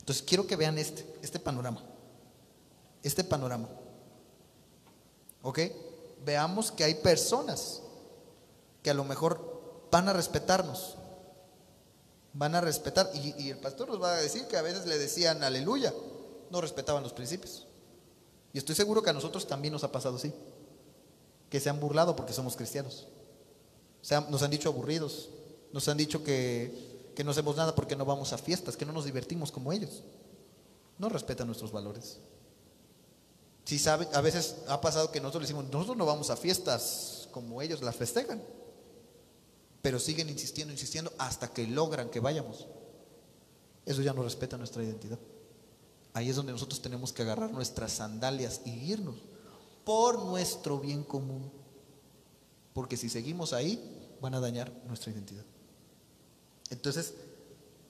Entonces quiero que vean este, este panorama. Este panorama. ¿Ok? Veamos que hay personas que a lo mejor van a respetarnos. Van a respetar. Y, el pastor nos va a decir que a veces le decían aleluya. No respetaban los principios. Y estoy seguro que a nosotros también nos ha pasado así. Que se han burlado porque somos cristianos. O sea, nos han dicho aburridos. Nos han dicho que que no hacemos nada porque no vamos a fiestas, que no nos divertimos como ellos. No respetan nuestros valores. Si sabe, a veces ha pasado que nosotros decimos, nosotros no vamos a fiestas como ellos las festejan, pero siguen insistiendo, insistiendo hasta que logran que vayamos. Eso ya no respeta nuestra identidad. Ahí es donde nosotros tenemos que agarrar nuestras sandalias y irnos por nuestro bien común. Porque si seguimos ahí, van a dañar nuestra identidad. Entonces,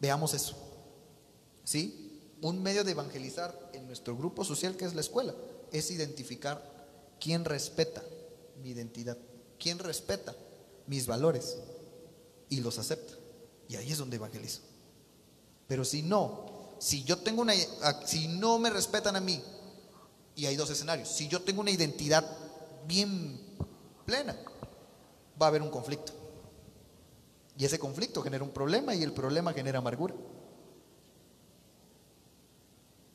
veamos eso. ¿Sí? Un medio de evangelizar en nuestro grupo social, que es la escuela, es identificar quién respeta mi identidad, quién respeta mis valores y los acepta. Y ahí es donde evangelizo. Pero si no, si yo tengo una, si no me respetan a mí, y hay dos escenarios, si yo tengo una identidad bien plena, va a haber un conflicto. Y ese conflicto genera un problema y el problema genera amargura.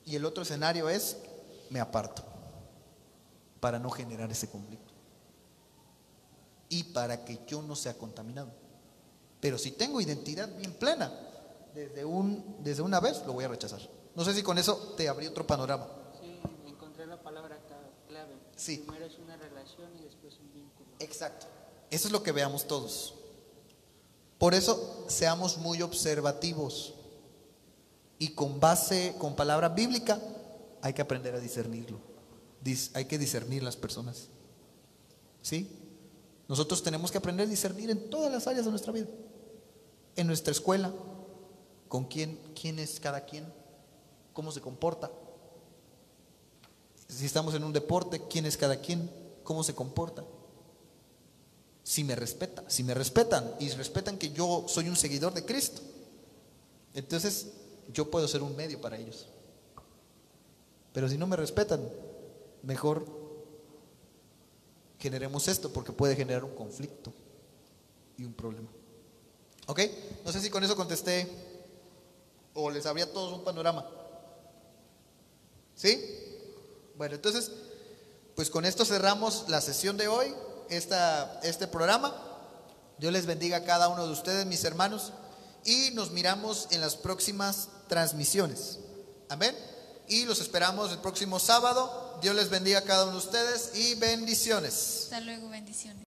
Y el otro escenario es, me aparto para no generar ese conflicto. Y para que yo no sea contaminado. Pero si tengo identidad bien plena, desde, un, desde una vez lo voy a rechazar. No sé si con eso te abrí otro panorama. Sí, encontré la palabra clave. Sí. Primero es una relación y después un vínculo. Exacto. Eso es lo que veamos todos. Por eso seamos muy observativos y con base, con palabra bíblica, hay que aprender a discernirlo. Hay que discernir las personas. ¿Sí? Nosotros tenemos que aprender a discernir en todas las áreas de nuestra vida. En nuestra escuela, con quién, quién es cada quien, cómo se comporta. Si estamos en un deporte, quién es cada quien, cómo se comporta si me respeta, si me respetan y respetan que yo soy un seguidor de Cristo, entonces yo puedo ser un medio para ellos. Pero si no me respetan, mejor generemos esto porque puede generar un conflicto y un problema. ¿Ok? No sé si con eso contesté o les abría a todos un panorama. ¿Sí? Bueno, entonces, pues con esto cerramos la sesión de hoy esta, este programa. Dios les bendiga a cada uno de ustedes, mis hermanos, y nos miramos en las próximas transmisiones. Amén. Y los esperamos el próximo sábado. Dios les bendiga a cada uno de ustedes y bendiciones. Hasta luego, bendiciones.